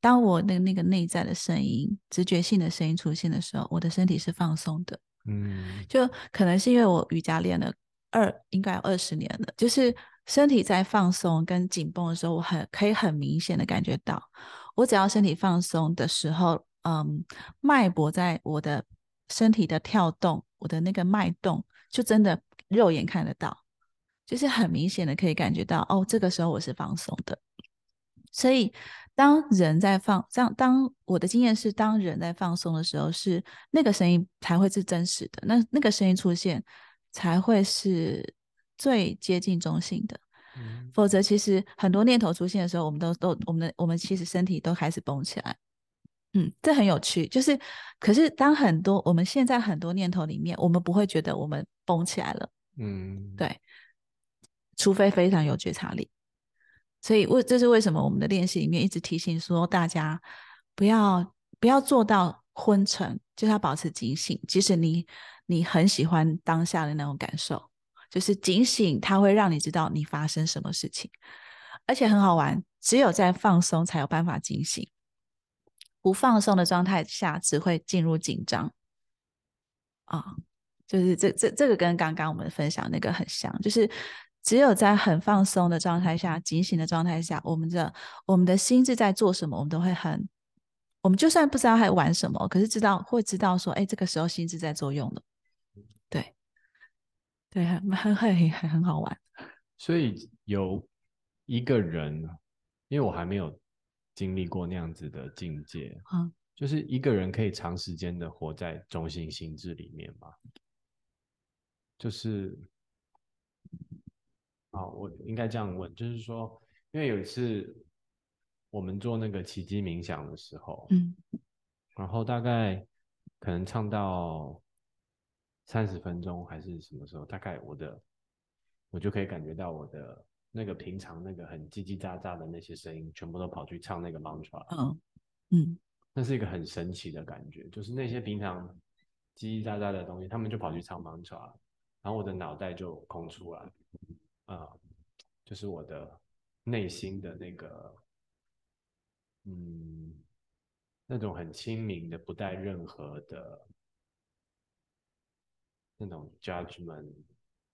当我的那个内在的声音、直觉性的声音出现的时候，我的身体是放松的。嗯，就可能是因为我瑜伽练了二，应该有二十年了，就是。身体在放松跟紧绷的时候，我很可以很明显的感觉到，我只要身体放松的时候，嗯，脉搏在我的身体的跳动，我的那个脉动，就真的肉眼看得到，就是很明显的可以感觉到，哦，这个时候我是放松的。所以，当人在放，这样，当我的经验是，当人在放松的时候，是那个声音才会是真实的，那那个声音出现才会是。最接近中性的，否则其实很多念头出现的时候，我们都都我们的我们其实身体都开始绷起来。嗯，这很有趣。就是，可是当很多我们现在很多念头里面，我们不会觉得我们绷起来了。嗯，对，除非非常有觉察力。所以为这是为什么我们的练习里面一直提醒说，大家不要不要做到昏沉，就是要保持警醒。即使你你很喜欢当下的那种感受。就是警醒，它会让你知道你发生什么事情，而且很好玩。只有在放松才有办法警醒，不放松的状态下只会进入紧张。啊，就是这这这个跟刚刚我们分享那个很像，就是只有在很放松的状态下、警醒的状态下，我们的我们的心智在做什么，我们都会很，我们就算不知道在玩什么，可是知道会知道说，哎，这个时候心智在作用了。对。对，很很很很很好玩。所以有一个人，因为我还没有经历过那样子的境界，嗯，就是一个人可以长时间的活在中心心智里面吗？就是，啊，我应该这样问，就是说，因为有一次我们做那个奇迹冥想的时候，嗯，然后大概可能唱到。三十分钟还是什么时候？大概我的，我就可以感觉到我的那个平常那个很叽叽喳喳的那些声音，全部都跑去唱那个 mantra。嗯嗯，那是一个很神奇的感觉，就是那些平常叽叽喳喳的东西，他们就跑去唱 mantra，然后我的脑袋就空出来，啊，就是我的内心的那个，嗯，那种很清明的，不带任何的。那种 judgment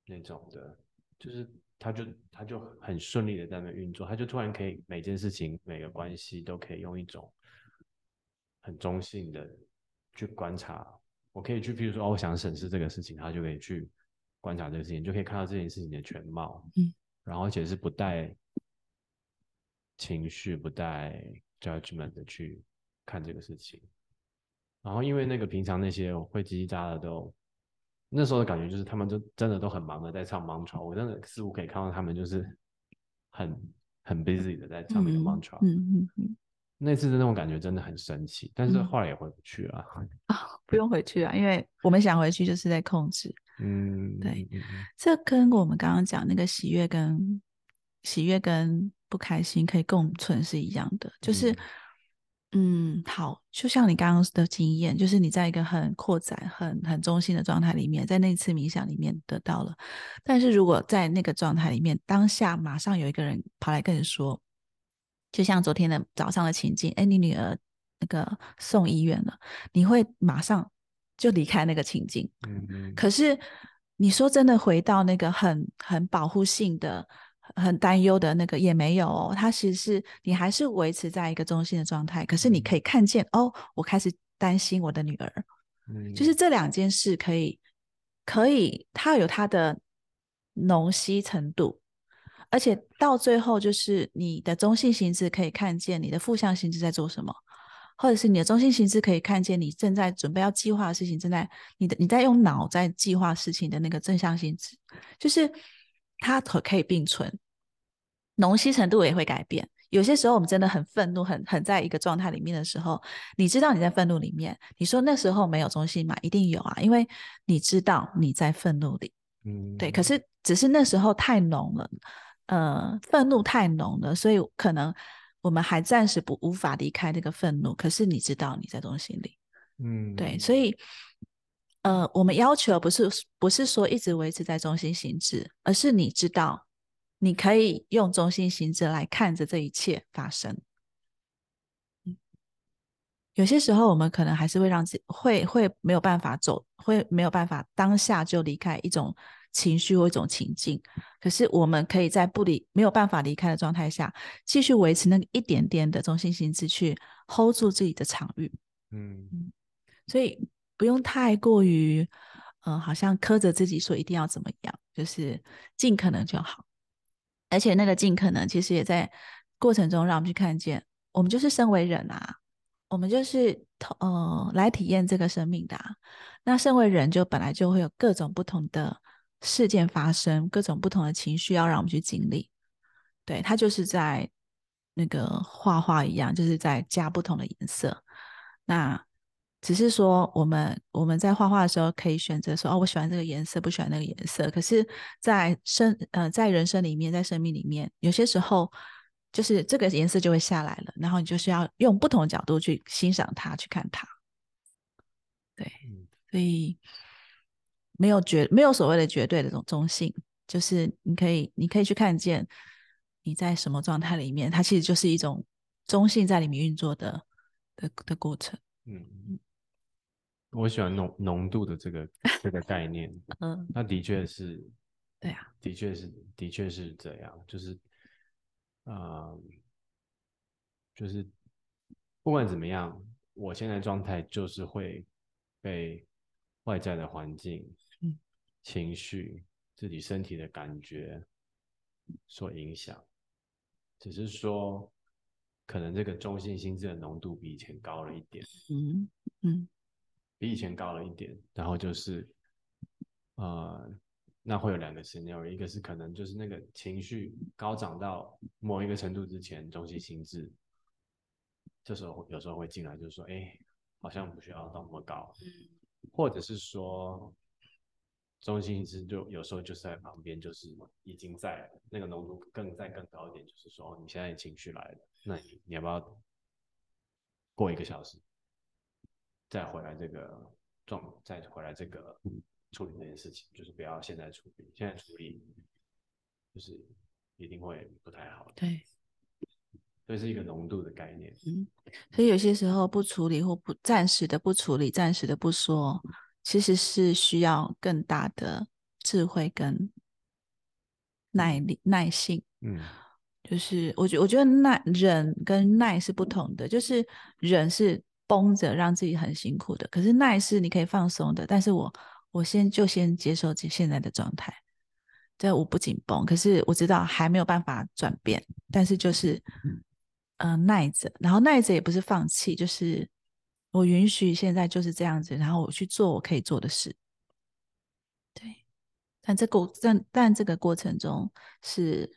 那种的，就是他就他就很顺利的在那运作，他就突然可以每件事情每个关系都可以用一种很中性的去观察。我可以去，比如说哦，我想审视这个事情，他就可以去观察这个事情，就可以看到这件事情的全貌。嗯，然后而且是不带情绪、不带 judgment 的去看这个事情。然后因为那个平常那些会叽叽喳喳的都。那时候的感觉就是，他们就真的都很忙的在唱 mantra，我真的似乎可以看到他们就是很很 busy 的在唱那个 mantra。嗯嗯嗯。那次的那种感觉真的很神奇，但是后来也回不去了。啊，不用回去啊，因为我们想回去就是在控制。嗯，对，这跟我们刚刚讲那个喜悦跟喜悦跟不开心可以共存是一样的，就是。嗯，好，就像你刚刚的经验，就是你在一个很扩展、很很中心的状态里面，在那次冥想里面得到了。但是如果在那个状态里面，当下马上有一个人跑来跟你说，就像昨天的早上的情境，哎，你女儿那个送医院了，你会马上就离开那个情境。嗯嗯。可是你说真的，回到那个很很保护性的。很担忧的那个也没有，哦他其实是你还是维持在一个中心的状态。可是你可以看见哦，我开始担心我的女儿，就是这两件事可以可以，它有它的浓稀程度，而且到最后就是你的中性心智可以看见你的负向心智在做什么，或者是你的中心心智可以看见你正在准备要计划的事情，正在你的你在用脑在计划事情的那个正向性质，就是。它可可以并存，浓稀程度也会改变。有些时候我们真的很愤怒，很很在一个状态里面的时候，你知道你在愤怒里面，你说那时候没有中心嘛？一定有啊，因为你知道你在愤怒里，嗯，对。可是只是那时候太浓了，呃愤怒太浓了，所以可能我们还暂时不无法离开那个愤怒。可是你知道你在中心里，嗯，对，所以呃，我们要求不是不是说一直维持在中心心智，而是你知道你可以用中心心智来看着这一切发生。有些时候，我们可能还是会让自己会会没有办法走，会没有办法当下就离开一种情绪或一种情境。可是，我们可以在不离没有办法离开的状态下，继续维持那个一点点的中心心智，去 hold 住自己的场域。嗯，所以不用太过于，嗯，好像苛责自己说一定要怎么样，就是尽可能就好。而且那个尽可能，其实也在过程中让我们去看见，我们就是身为人啊。我们就是呃来体验这个生命的。那身为人，就本来就会有各种不同的事件发生，各种不同的情绪要让我们去经历。对，它就是在那个画画一样，就是在加不同的颜色。那只是说，我们我们在画画的时候可以选择说，哦，我喜欢这个颜色，不喜欢那个颜色。可是，在生呃在人生里面，在生命里面，有些时候。就是这个颜色就会下来了，然后你就是要用不同的角度去欣赏它，去看它。对，所以没有绝，没有所谓的绝对的这种中性，就是你可以，你可以去看见你在什么状态里面，它其实就是一种中性在里面运作的的的过程。嗯，我喜欢浓浓度的这个这个概念。嗯，那的确是，对啊，的确是，的确是这样，就是。啊，就是不管怎么样，我现在状态就是会被外在的环境、情绪、自己身体的感觉所影响。只是说，可能这个中性心智的浓度比以前高了一点。嗯嗯，比以前高了一点。然后就是，呃。那会有两个 scenario，一个是可能就是那个情绪高涨到某一个程度之前，中性心智，这时候有时候会进来，就是说，哎，好像不需要到那么高，或者是说，中心其实就有时候就是在旁边，就是已经在那个浓度更再更高一点，就是说，哦，你现在情绪来了，那你你要不要过一个小时再回来这个状，再回来这个。处理这件事情，就是不要现在处理，现在处理就是一定会不太好。对，这是一个浓度的概念。嗯，所以有些时候不处理或不暂时的不处理，暂时的不说，其实是需要更大的智慧跟耐力、耐性。嗯，就是我觉我觉得耐忍跟耐是不同的，就是忍是绷着让自己很辛苦的，可是耐是你可以放松的，但是我。我先就先接受这现在的状态，对，我不紧绷，可是我知道还没有办法转变，但是就是，嗯，耐着，然后耐着也不是放弃，就是我允许现在就是这样子，然后我去做我可以做的事，对，但这过但但这个过程中是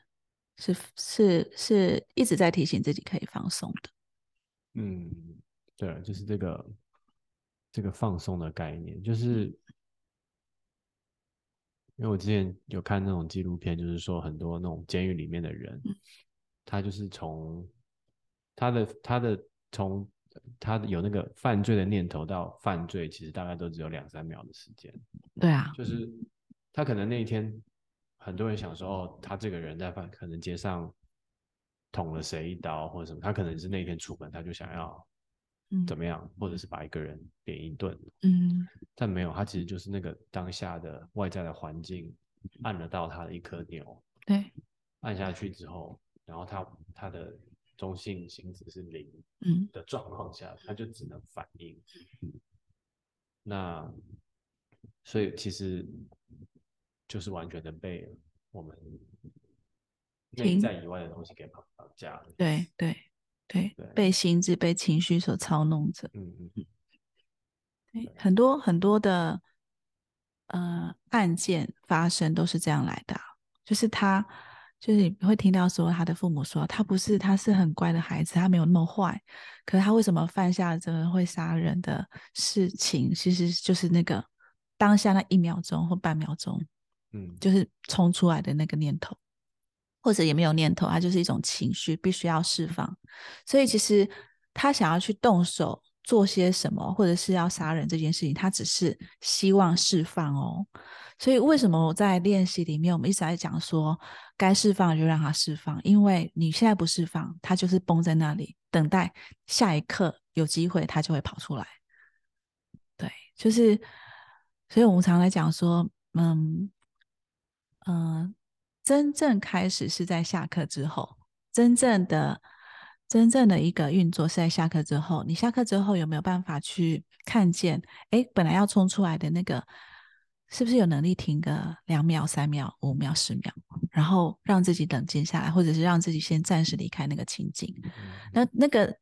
是是是一直在提醒自己可以放松的，嗯，对，就是这个这个放松的概念，就是。因为我之前有看那种纪录片，就是说很多那种监狱里面的人，他就是从他的他的从他有那个犯罪的念头到犯罪，其实大概都只有两三秒的时间。对啊，就是他可能那一天，很多人想说，哦，他这个人在犯，可能街上捅了谁一刀或者什么，他可能是那天出门他就想要。怎么样，或者是把一个人扁一顿，嗯，但没有，他其实就是那个当下的外在的环境按了到他的一颗钮，对，按下去之后，然后他他的中性心智是零，嗯的状况下，他就只能反应，那所以其实就是完全的被我们内在以外的东西给绑绑架了，对对。对，被心智、被情绪所操弄着。嗯嗯嗯。对，很多很多的呃案件发生都是这样来的，就是他，就是你会听到说他的父母说他不是，他是很乖的孩子，他没有那么坏，可是他为什么犯下这个会杀人的事情？其实就是那个当下那一秒钟或半秒钟，嗯，就是冲出来的那个念头。或者也没有念头，它就是一种情绪，必须要释放。所以其实他想要去动手做些什么，或者是要杀人这件事情，他只是希望释放哦。所以为什么我在练习里面，我们一直在讲说，该释放就让它释放，因为你现在不释放，它就是绷在那里，等待下一刻有机会，它就会跑出来。对，就是，所以我们常来讲说，嗯嗯，真正开始是在下课之后，真正的真正的一个运作是在下课之后。你下课之后有没有办法去看见？哎，本来要冲出来的那个。是不是有能力停个两秒、三秒、五秒、十秒，然后让自己冷静下来，或者是让自己先暂时离开那个情景？那那个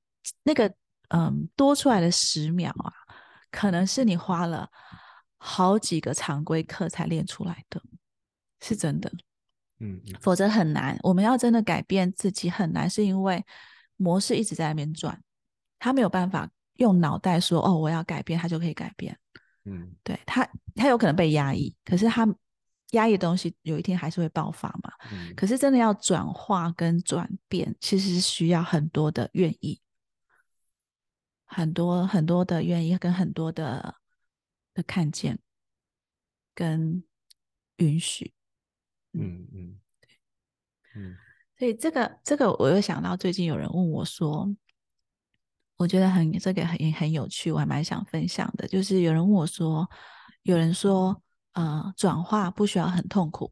那个嗯，多出来的十秒啊，可能是你花了好几个常规课才练出来的，是真的。嗯，否则很难。我们要真的改变自己很难，是因为模式一直在那边转，他没有办法用脑袋说：“哦，我要改变，他就可以改变。”嗯，对他，他有可能被压抑，可是他压抑的东西有一天还是会爆发嘛。嗯，可是真的要转化跟转变，其实是需要很多的愿意，很多很多的愿意跟很多的的看见跟允许。嗯嗯，嗯，所以这个这个，我又想到最近有人问我说。我觉得很这个很很有趣，我还蛮想分享的。就是有人问我说，有人说，呃，转化不需要很痛苦，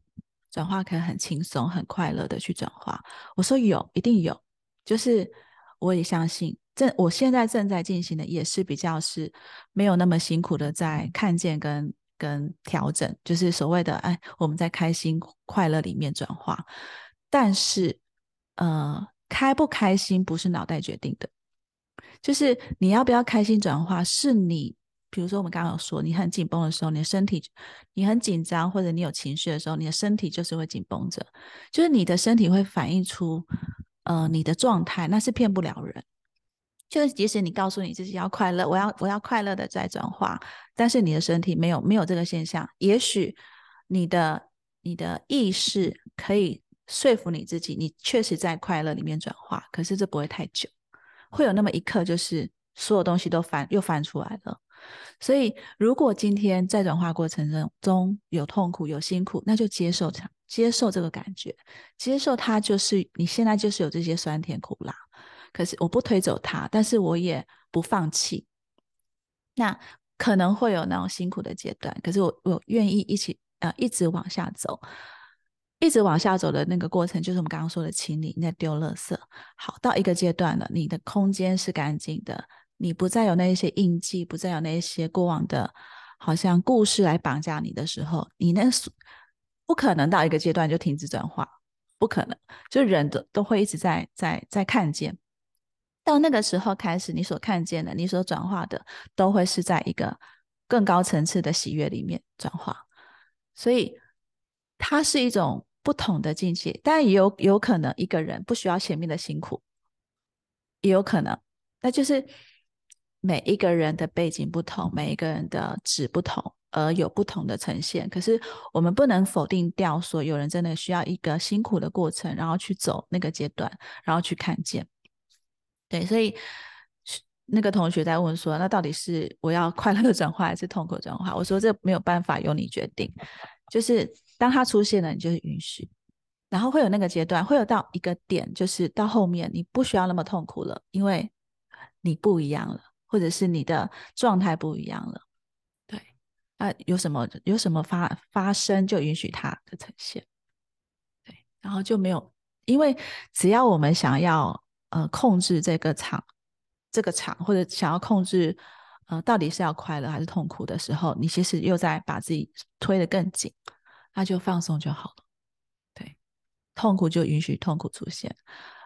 转化可以很轻松、很快乐的去转化。我说有，一定有。就是我也相信，正我现在正在进行的也是比较是没有那么辛苦的在看见跟跟调整，就是所谓的哎，我们在开心快乐里面转化。但是，呃，开不开心不是脑袋决定的。就是你要不要开心转化，是你，比如说我们刚刚有说，你很紧绷的时候，你的身体，你很紧张或者你有情绪的时候，你的身体就是会紧绷着，就是你的身体会反映出，呃，你的状态，那是骗不了人。就是即使你告诉你自己要快乐，我要我要快乐的在转化，但是你的身体没有没有这个现象，也许你的你的意识可以说服你自己，你确实在快乐里面转化，可是这不会太久。会有那么一刻，就是所有东西都翻又翻出来了。所以，如果今天在转化过程中有痛苦、有辛苦，那就接受它，接受这个感觉，接受它就是你现在就是有这些酸甜苦辣。可是我不推走它，但是我也不放弃。那可能会有那种辛苦的阶段，可是我我愿意一起呃一直往下走。一直往下走的那个过程，就是我们刚刚说的清理，你在丢垃圾。好，到一个阶段了，你的空间是干净的，你不再有那些印记，不再有那些过往的，好像故事来绑架你的时候，你那不可能到一个阶段就停止转化，不可能。就人都都会一直在在在看见，到那个时候开始，你所看见的，你所转化的，都会是在一个更高层次的喜悦里面转化。所以，它是一种。不同的境界，但也有有可能一个人不需要前面的辛苦，也有可能，那就是每一个人的背景不同，每一个人的值不同，而有不同的呈现。可是我们不能否定掉，说有人真的需要一个辛苦的过程，然后去走那个阶段，然后去看见。对，所以那个同学在问说，那到底是我要快乐的转化，还是痛苦转化？我说这没有办法由你决定，就是。当它出现了，你就是允许，然后会有那个阶段，会有到一个点，就是到后面你不需要那么痛苦了，因为你不一样了，或者是你的状态不一样了。对，啊，有什么有什么发发生，就允许它的呈现。对，然后就没有，因为只要我们想要呃控制这个场，这个场，或者想要控制呃到底是要快乐还是痛苦的时候，你其实又在把自己推得更紧。那就放松就好了，对，痛苦就允许痛苦出现，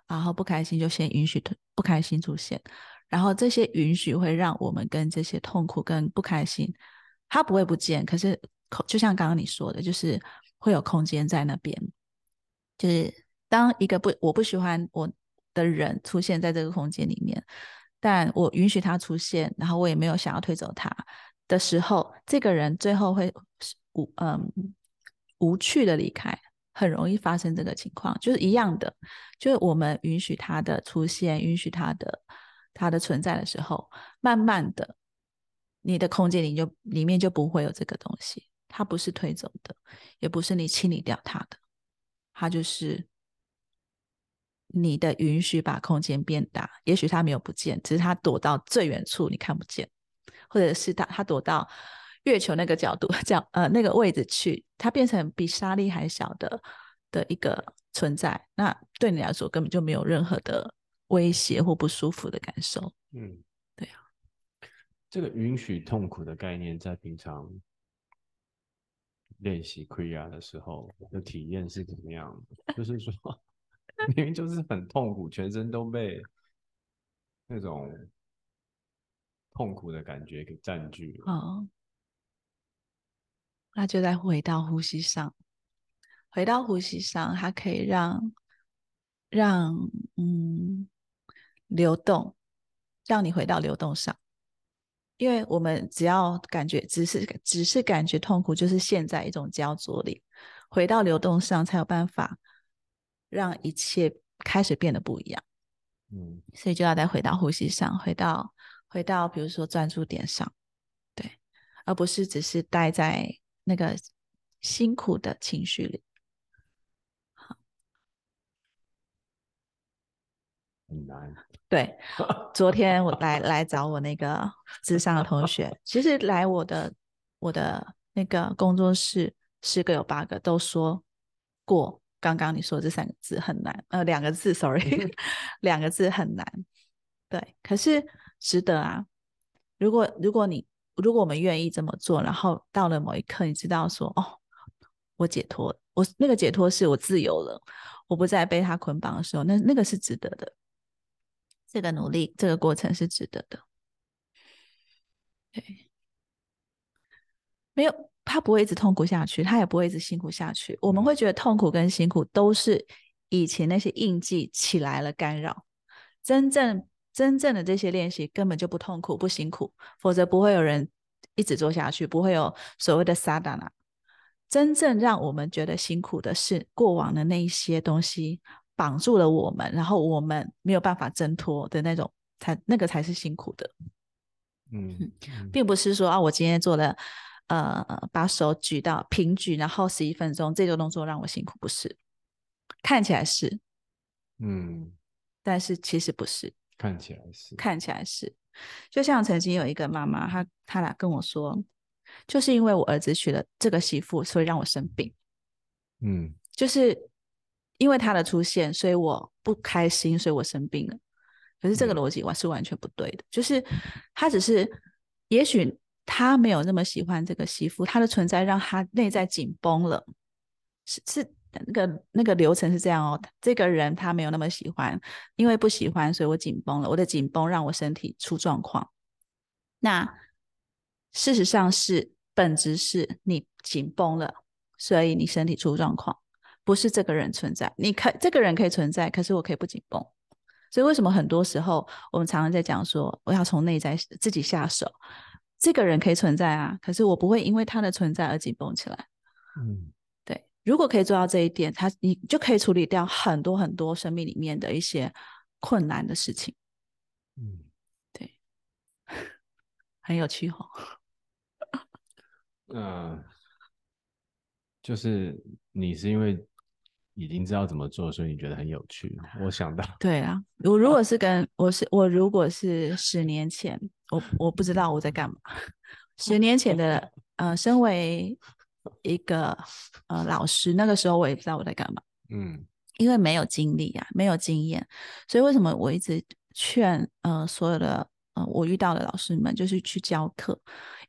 然后不开心就先允许不开心出现，然后这些允许会让我们跟这些痛苦跟不开心，它不会不见，可是就像刚刚你说的，就是会有空间在那边，就是当一个不我不喜欢我的人出现在这个空间里面，但我允许他出现，然后我也没有想要推走他的时候，这个人最后会无嗯。无趣的离开，很容易发生这个情况，就是一样的，就是我们允许他的出现，允许他的他的存在的时候，慢慢的，你的空间里就里面就不会有这个东西，它不是推走的，也不是你清理掉它的，它就是你的允许把空间变大，也许它没有不见，只是它躲到最远处你看不见，或者是它它躲到。月球那个角度，这样呃那个位置去，它变成比沙粒还小的的一个存在，那对你来说根本就没有任何的威胁或不舒服的感受。嗯，对呀。这个允许痛苦的概念，在平常练习 Kriya 的时候的体验是怎么样？就是说，明明就是很痛苦，全身都被那种痛苦的感觉给占据了。哦那就再回到呼吸上，回到呼吸上，它可以让让嗯流动，让你回到流动上。因为我们只要感觉只是只是感觉痛苦，就是陷在一种焦灼里，回到流动上才有办法让一切开始变得不一样。嗯，所以就要再回到呼吸上，回到回到比如说专注点上，对，而不是只是待在。那个辛苦的情绪里，好，很难。对，昨天我来来找我那个智商的同学，其实来我的我的那个工作室，十个有八个都说过刚刚你说这三个字很难，呃，两个字，sorry，两个字很难。对，可是值得啊。如果如果你。如果我们愿意这么做，然后到了某一刻，你知道说，哦，我解脱，我那个解脱是我自由了，我不再被他捆绑的时候，那那个是值得的。这个努力，这个过程是值得的。对，没有他不会一直痛苦下去，他也不会一直辛苦下去。我们会觉得痛苦跟辛苦都是以前那些印记起来了干扰，真正。真正的这些练习根本就不痛苦不辛苦，否则不会有人一直做下去，不会有所谓的撒旦啊。真正让我们觉得辛苦的是过往的那一些东西绑住了我们，然后我们没有办法挣脱的那种，才那个才是辛苦的。嗯，并不是说啊，我今天做了呃，把手举到平举，然后十一分钟这个动作让我辛苦，不是？看起来是，嗯，但是其实不是。看起来是，看起来是，就像曾经有一个妈妈，她她俩跟我说，就是因为我儿子娶了这个媳妇，所以让我生病。嗯，就是因为他的出现，所以我不开心，所以我生病了。可是这个逻辑我是完全不对的，就是他只是，也许他没有那么喜欢这个媳妇，他的存在让他内在紧绷了，是是。那个那个流程是这样哦，这个人他没有那么喜欢，因为不喜欢，所以我紧绷了。我的紧绷让我身体出状况。那事实上是本质是你紧绷了，所以你身体出状况，不是这个人存在。你可这个人可以存在，可是我可以不紧绷。所以为什么很多时候我们常常在讲说，我要从内在自己下手。这个人可以存在啊，可是我不会因为他的存在而紧绷起来。嗯。对如果可以做到这一点，他你就可以处理掉很多很多生命里面的一些困难的事情。嗯，对，很有趣哈。嗯，就是你是因为已经知道怎么做，所以你觉得很有趣。我想到，对啊，我如果是跟我是我如果是十年前，我我不知道我在干嘛。十年前的 呃，身为。一个呃老师，那个时候我也不知道我在干嘛，嗯，因为没有经历啊，没有经验，所以为什么我一直劝呃所有的呃我遇到的老师们，就是去教课，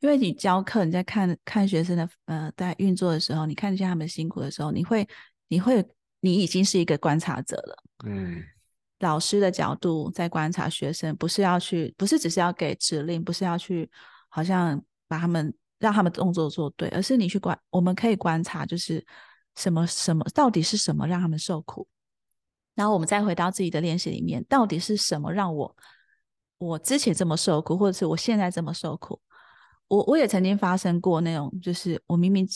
因为你教课，你在看看学生的呃在运作的时候，你看见他们辛苦的时候，你会你会你已经是一个观察者了，嗯，老师的角度在观察学生，不是要去，不是只是要给指令，不是要去好像把他们。让他们动作做对，而是你去观，我们可以观察，就是什么什么，到底是什么让他们受苦，然后我们再回到自己的练习里面，到底是什么让我我之前这么受苦，或者是我现在这么受苦？我我也曾经发生过那种，就是我明明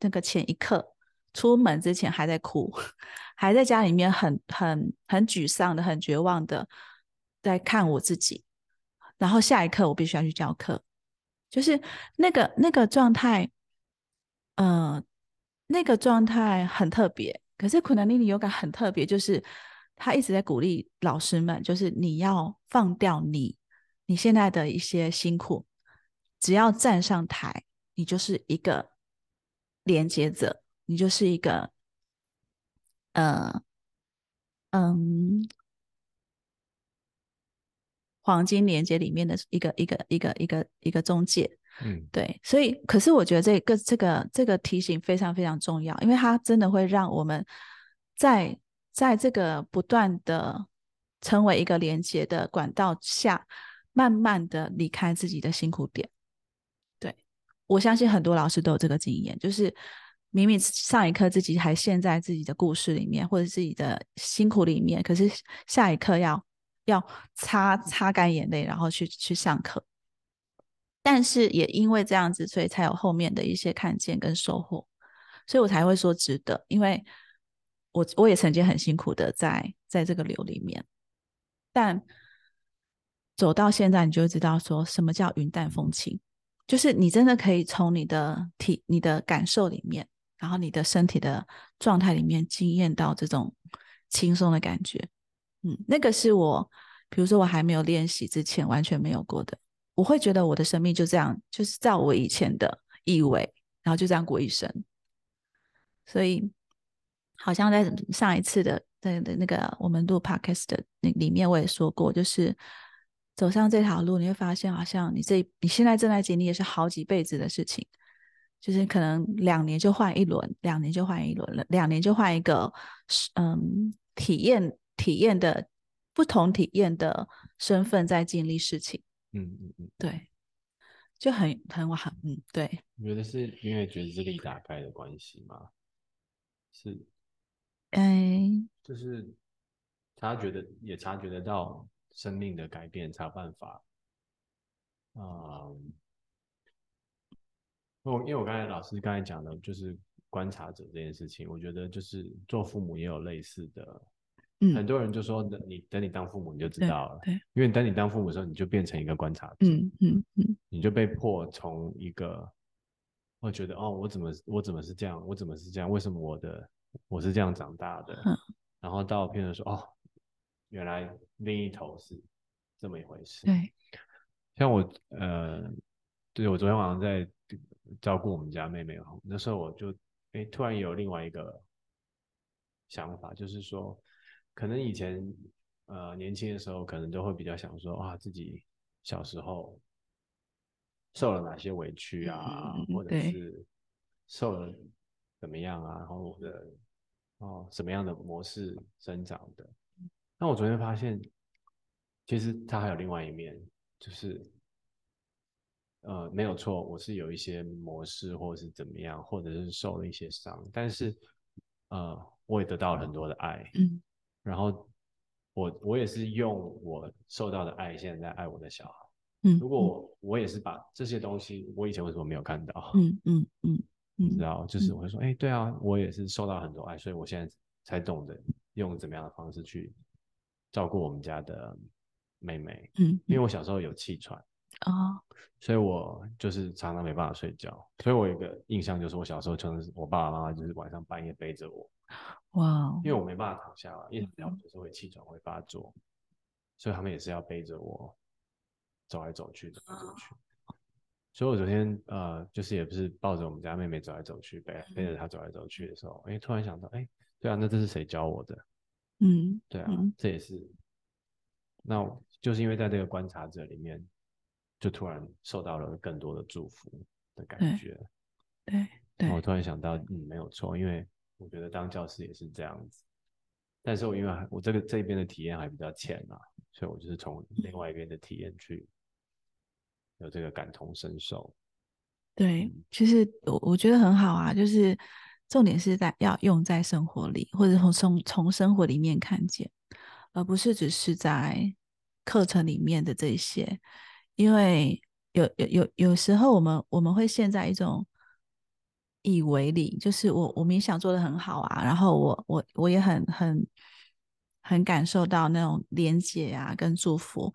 那个前一刻出门之前还在哭，还在家里面很很很沮丧的、很绝望的在看我自己，然后下一刻我必须要去教课，就是那个那个状态，呃，那个状态很特别。可是苦难尼尼有感很特别，就是他一直在鼓励老师们，就是你要放掉你你现在的一些辛苦，只要站上台，你就是一个连接者。你就是一个，呃，嗯，黄金连接里面的一个一个一个一个一个中介，嗯，对，所以，可是我觉得这个这个这个提醒非常非常重要，因为它真的会让我们在在这个不断的成为一个连接的管道下，慢慢的离开自己的辛苦点。对我相信很多老师都有这个经验，就是。明明上一刻自己还陷在自己的故事里面，或者自己的辛苦里面，可是下一刻要要擦擦干眼泪，然后去去上课。但是也因为这样子，所以才有后面的一些看见跟收获，所以我才会说值得。因为我我也曾经很辛苦的在在这个流里面，但走到现在，你就知道说什么叫云淡风轻，就是你真的可以从你的体、你的感受里面。然后你的身体的状态里面惊艳到这种轻松的感觉，嗯，那个是我，比如说我还没有练习之前完全没有过的，我会觉得我的生命就这样，就是照我以前的意味，然后就这样过一生。所以好像在上一次的在的那个我们录 podcast 的那里面，我也说过，就是走上这条路，你会发现好像你这你现在正在经历的是好几辈子的事情。就是可能两年就换一轮，两年就换一轮了，两年就换一个，嗯，体验体验的不同体验的身份在经历事情，嗯嗯嗯，对，就很很哇，嗯，对，你觉得是因为觉知力打开的关系吗？是，哎，就是察觉的也察觉得到生命的改变，才有办法，啊。我因为我刚才老师刚才讲的，就是观察者这件事情，我觉得就是做父母也有类似的。嗯，很多人就说，等你等你当父母你就知道了。对，因为等你当父母的时候，你就变成一个观察者。嗯嗯嗯，你就被迫从一个，我觉得哦，我怎么我怎么是这样，我怎么是这样，为什么我的我是这样长大的？嗯，然后到变成说哦，原来另一头是这么一回事。对，像我呃，对我昨天晚上在。照顾我们家妹妹哦，那时候我就哎，突然有另外一个想法，就是说，可能以前呃年轻的时候，可能都会比较想说啊，自己小时候受了哪些委屈啊，或者是受了怎么样啊，然后我的哦什么样的模式生长的。那我昨天发现，其实它还有另外一面，就是。呃，没有错，我是有一些模式，或者是怎么样，或者是受了一些伤，但是，呃，我也得到了很多的爱，嗯，然后我我也是用我受到的爱，现在在爱我的小孩，嗯，如果我也是把这些东西，我以前为什么没有看到？嗯嗯嗯，你知道，就是我会说，哎，对啊，我也是受到很多爱，所以我现在才懂得用怎么样的方式去照顾我们家的妹妹，嗯，因为我小时候有气喘。哦，所以我就是常常没办法睡觉，所以我有一个印象就是我小时候就是我爸爸妈妈就是晚上半夜背着我，哇，因为我没办法躺下来，一躺下就是会气喘会发作，所以他们也是要背着我走来走去走来走去。所以我昨天呃就是也不是抱着我们家妹妹走来走去背背着她走来走去的时候，哎，突然想到，哎，对啊，那这是谁教我的？嗯，对啊，这也是，那就是因为在这个观察者里面。就突然受到了更多的祝福的感觉，对对。我突然想到，嗯，没有错，因为我觉得当教师也是这样子。但是我因为我这个这边的体验还比较浅啊，所以我就是从另外一边的体验去有这个感同身受。对，其实我我觉得很好啊，就是重点是在要用在生活里，或者从从从生活里面看见，而不是只是在课程里面的这些。因为有有有有时候，我们我们会陷在一种以为里，就是我我冥想做的很好啊，然后我我我也很很很感受到那种连接啊跟祝福，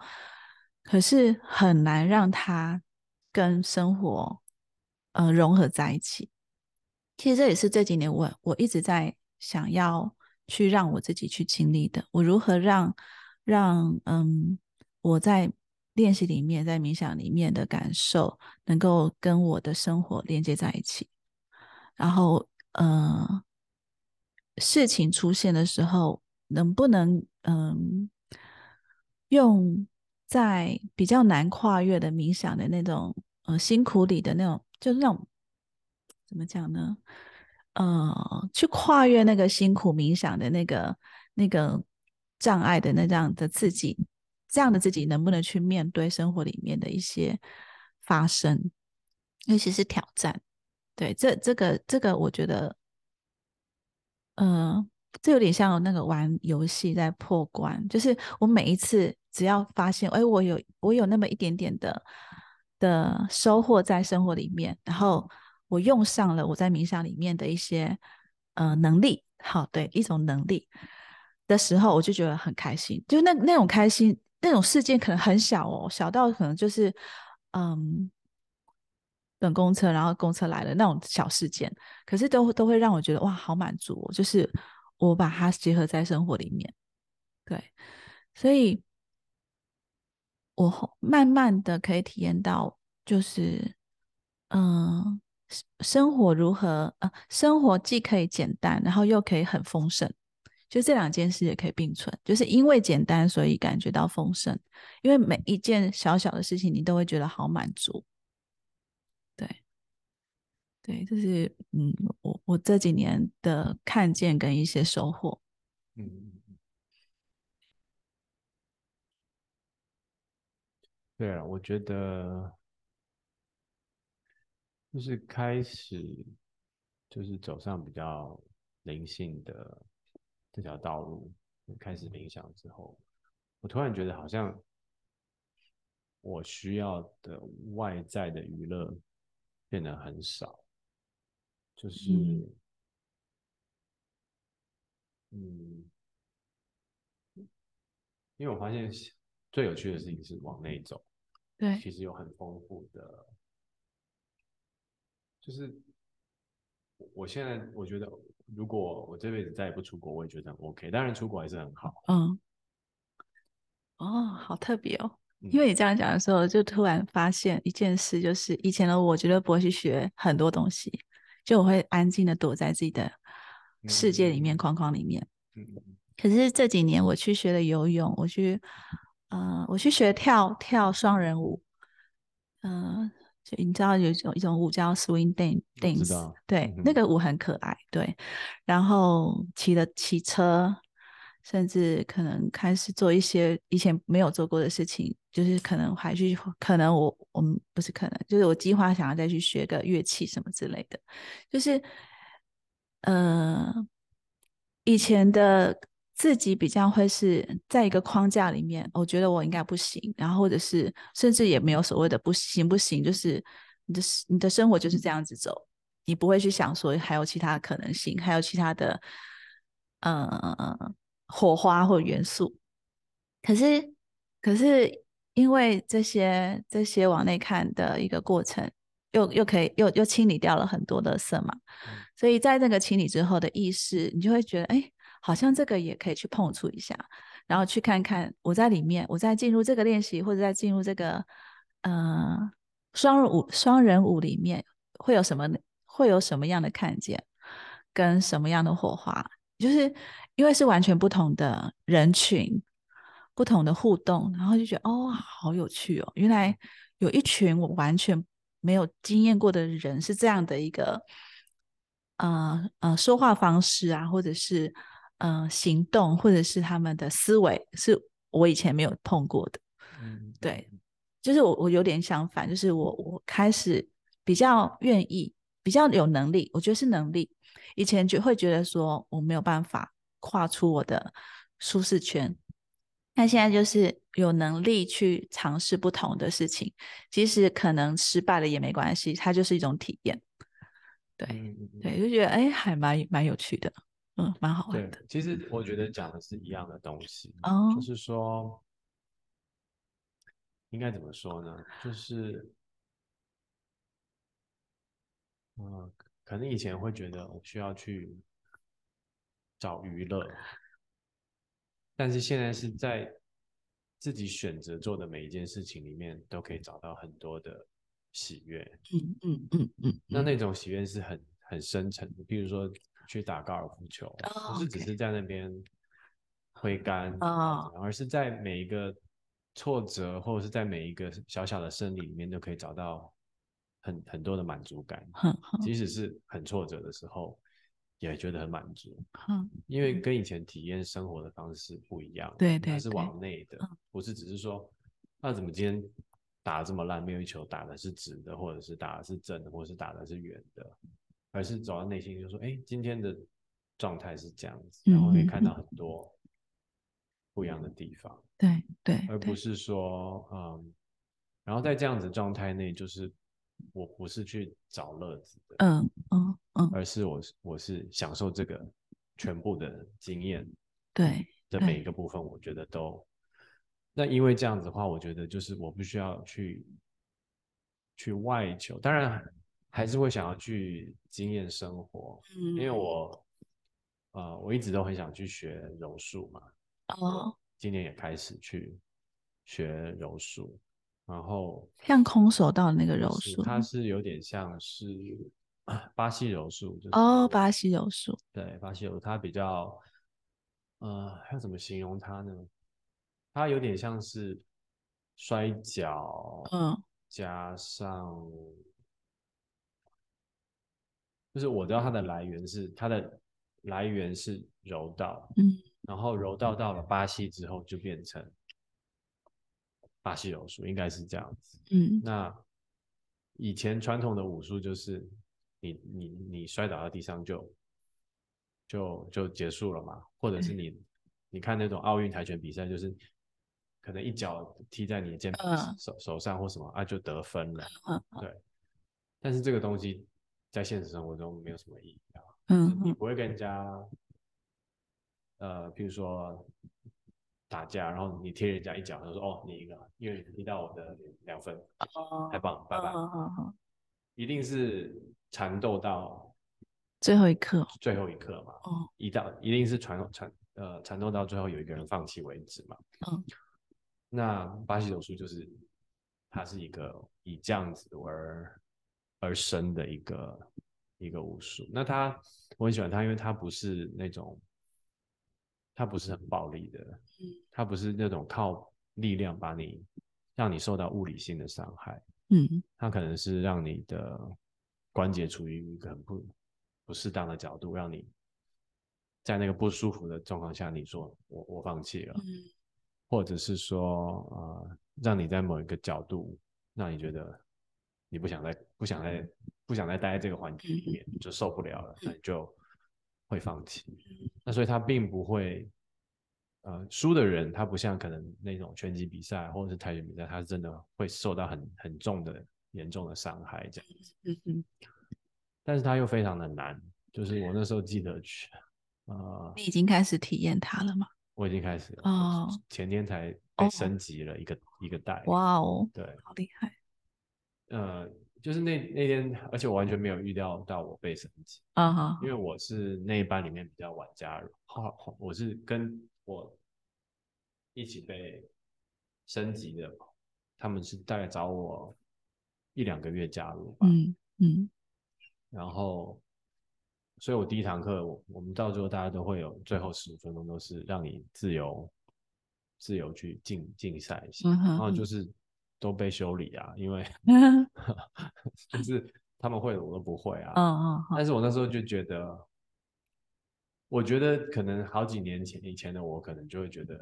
可是很难让它跟生活呃融合在一起。其实这也是这几年我我一直在想要去让我自己去经历的，我如何让让嗯我在练习里面在冥想里面的感受能够跟我的生活连接在一起。然后，呃，事情出现的时候，能不能嗯，用在比较难跨越的冥想的那种呃辛苦里的那种，就是那种怎么讲呢？呃，去跨越那个辛苦冥想的那个那个障碍的那样的自己，这样的自己能不能去面对生活里面的一些发生，尤其是挑战？对，这这个这个，我觉得，嗯，这有点像那个玩游戏在破关，就是我每一次只要发现，哎，我有我有那么一点点的的收获在生活里面，然后我用上了我在冥想里面的一些呃能力，好，对，一种能力的时候，我就觉得很开心，就那那种开心，那种事件可能很小哦，小到可能就是嗯。等公车，然后公车来了那种小事件，可是都都会让我觉得哇，好满足。就是我把它结合在生活里面，对，所以我慢慢的可以体验到，就是嗯，生活如何呃，生活既可以简单，然后又可以很丰盛，就这两件事也可以并存。就是因为简单，所以感觉到丰盛，因为每一件小小的事情，你都会觉得好满足。对，对，就是嗯，我我这几年的看见跟一些收获，嗯，对啊，我觉得就是开始就是走上比较灵性的这条道路，开始冥想之后，我突然觉得好像我需要的外在的娱乐。变得很少，就是，嗯，因为我发现最有趣的事情是往内走，对，其实有很丰富的，就是我现在我觉得，如果我这辈子再也不出国，我也觉得很 OK，当然出国还是很好，嗯，哦，好特别哦。因为你这样讲的时候，就突然发现一件事，就是以前的我绝对不会去学很多东西，就我会安静的躲在自己的世界里面框框里面。可是这几年我去学了游泳，我去，呃，我去学跳跳双人舞，嗯，就你知道有一种一种舞叫 swing dance，对，那个舞很可爱，对。然后骑了骑车。甚至可能开始做一些以前没有做过的事情，就是可能还去，可能我我们不是可能，就是我计划想要再去学个乐器什么之类的，就是呃，以前的自己比较会是在一个框架里面，我觉得我应该不行，然后或者是甚至也没有所谓的不行不行，就是你的你的生活就是这样子走，你不会去想说还有其他的可能性，还有其他的，呃。火花或元素，可是，可是因为这些这些往内看的一个过程，又又可以又又清理掉了很多的色嘛，所以在那个清理之后的意识，你就会觉得，哎，好像这个也可以去碰触一下，然后去看看我在里面，我在进入这个练习或者在进入这个呃双人舞双人舞里面会有什么会有什么样的看见，跟什么样的火花。就是因为是完全不同的人群，不同的互动，然后就觉得哦，好有趣哦！原来有一群我完全没有经验过的人是这样的一个，呃呃，说话方式啊，或者是呃行动，或者是他们的思维，是我以前没有碰过的。嗯，对，就是我我有点相反，就是我我开始比较愿意，比较有能力，我觉得是能力。以前就会觉得说我没有办法跨出我的舒适圈，那现在就是有能力去尝试不同的事情，即使可能失败了也没关系，它就是一种体验。对嗯嗯嗯对，就觉得哎，还蛮蛮有趣的，嗯，蛮好玩的。，其实我觉得讲的是一样的东西，哦就是说，应该怎么说呢？就是，嗯、可能以前会觉得我需要去找娱乐，但是现在是在自己选择做的每一件事情里面，都可以找到很多的喜悦。嗯嗯嗯嗯，那那种喜悦是很很深沉的，比如说去打高尔夫球，哦不是只是在那边挥杆，哦而是在每一个挫折或者是在每一个小小的胜利里面，都可以找到很很多的满足感。即使是很挫折的时候，也觉得很满足，哼，因为跟以前体验生活的方式不一样，对对它是往内的，不是只是说，那怎么今天打得这么烂，没有一球打的是直的，或者是打的是正的，或者是打的是圆的，而是走到内心就说，哎，今天的状态是这样子，然后可以看到很多不一样的地方，对对对，而不是说，嗯，然后在这样子状态内，就是我不是去找乐子的，嗯嗯嗯，而是我是我是享受这个全部的经验对的每一个部分，我觉得都。那因为这样子的话，我觉得就是我不需要去去外求，当然还是会想要去经验生活，嗯，因为我呃我一直都很想去学柔术嘛，哦，今年也开始去学柔术，然后像空手道那个柔是术，它是有点像是巴西柔术，就是哦，巴西柔术，对，巴西柔术它比较，呃，要怎么形容它呢？它有点像是摔跤，嗯。加上，就是我知道它的来源是它的来源是柔道，嗯。然后柔道到了巴西之后就变成巴西柔术，应该是这样子。嗯。那以前传统的武术就是你你你摔倒在地上就就就结束了嘛，或者是你你看那种奥运跆拳比赛，就是可能一脚踢在你的肩膀、嗯。手手上或什么啊就得分了，嗯。对。但是这个东西在现实生活中没有什么意义啊，嗯嗯你不会跟人家呃，比如说打架，然后你踢人家一脚，他说哦你赢了，因为你踢到我的两分，哦，太棒了，拜拜。一定是缠斗到最后一刻，最后一刻嘛，哦，一到一定是缠缠呃缠斗到最后有一个人放弃为止嘛。嗯那巴西柔术就是它是一个以这样子而而生的一个一个武术。那他我很喜欢他，因为他不是那种他不是很暴力的，他不是那种靠力量把你让你受到物理性的伤害。嗯他可能是让你的关节处于一个很不不适当的角度，让你在那个不舒服的状况下，你说我我放弃了，嗯或者是说呃，让你在某一个角度，让你觉得你不想再不想再不想再待在这个环境里面，就受不了了，那你就会放弃。那所以他并不会。呃，输的人他不像可能那种拳击比赛或者是跆拳比赛，他是真的会受到很很重的严重的伤害这样子。嗯嗯，但是他又非常的难，就是我那时候记得去，呃，你已经开始体验它了吗？我已经开始了，哦前天才哦被升级了一个、一个代，哇哦，对，好厉害，呃，就是那那天，而且我完全没有预料到我被升级，啊哈因为我是那一班里面比较晚加入，我是跟我一起被升级的，他们是大概找我一两个月加入吧，嗯嗯。然后，所以我第一堂课，我我们到最后大家都会有最后十五分钟都是让你自由自由去竞竞赛一下，然后就是都被修理啊，因为 嗯。就是他们会的我都不会啊，嗯嗯但是我那时候就觉得，我觉得可能好几年前以前的我，可能就会觉得，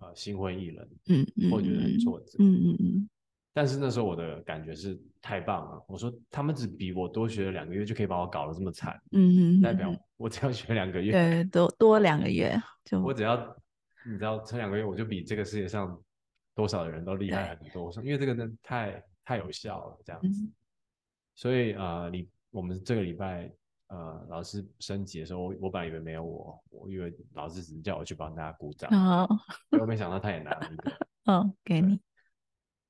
呃，心灰意冷，嗯嗯，或觉得很挫折。嗯嗯嗯。但是那时候我的感觉是太棒了，我说他们只比我多学了两个月就可以把我搞得这么惨，嗯嗯，代表我只要学两个月，对多多两个月就我只要你知道这两个月我就比这个世界上多少的人都厉害很多。我说因为这个真的太太有效了，这样子。嗯所以呃，你我们这个礼拜呃老师升级的时候，我我本来以为没有我，我以为老师只是叫我去帮大家鼓掌，哦，我没想到他也拿了一个。哦，给你，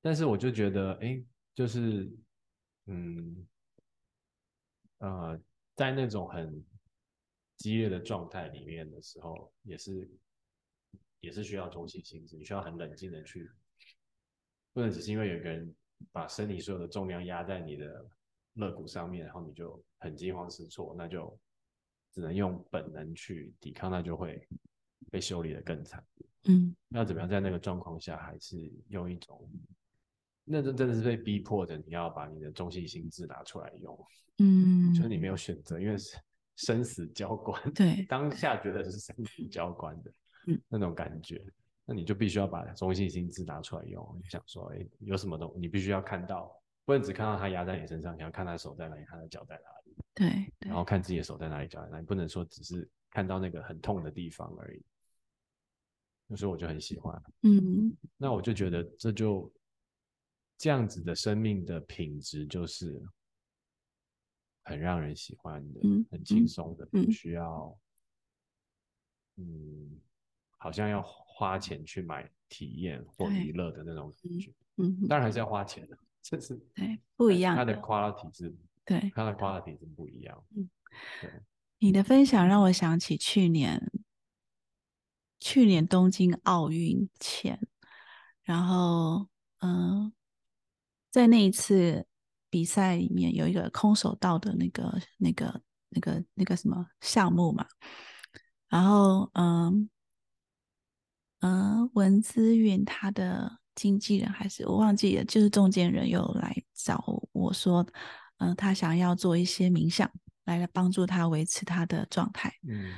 但是我就觉得，哎，就是嗯呃，在那种很激烈的状态里面的时候，也是也是需要中性心智，你需要很冷静的去，不能只是因为有个人把身体所有的重量压在你的肋骨上面，然后你就很惊慌失措，那就只能用本能去抵抗，那就会被修理的更惨。嗯，那怎么样在那个状况下，还是用一种，那真真的是被逼迫的，你要把你的中性心智拿出来用。嗯，就是你没有选择，因为是生死交关，对，当下觉得是生死交关的，嗯，那种感觉，那你就必须要把中性心智拿出来用。你想说，哎，有什么东，你必须要看到，不能只看到他压在你身上，你要看他手在哪里，他的脚在哪里，对，然后看自己的手在哪里，脚在哪里，不能说只是看到那个很痛的地方而已。所以我就很喜欢，嗯，那我就觉得这就这样子的生命的品质，就是很让人喜欢的，很轻松的，不需要，嗯，好像要花钱去买体验或娱乐的那种感觉，嗯，当然还是要花钱的，这是对不一样，它的 quality 是，对，它的 quality 是不一样，嗯，对，你的分享让我想起去年。去年东京奥运前，然后嗯，在那一次比赛里面有一个空手道的那个、那个、那个、那个什么项目嘛，然后嗯嗯，文姿云他的经纪人还是我忘记了，就是中间人有来找我说，嗯，他想要做一些冥想来来帮助他维持他的状态，嗯，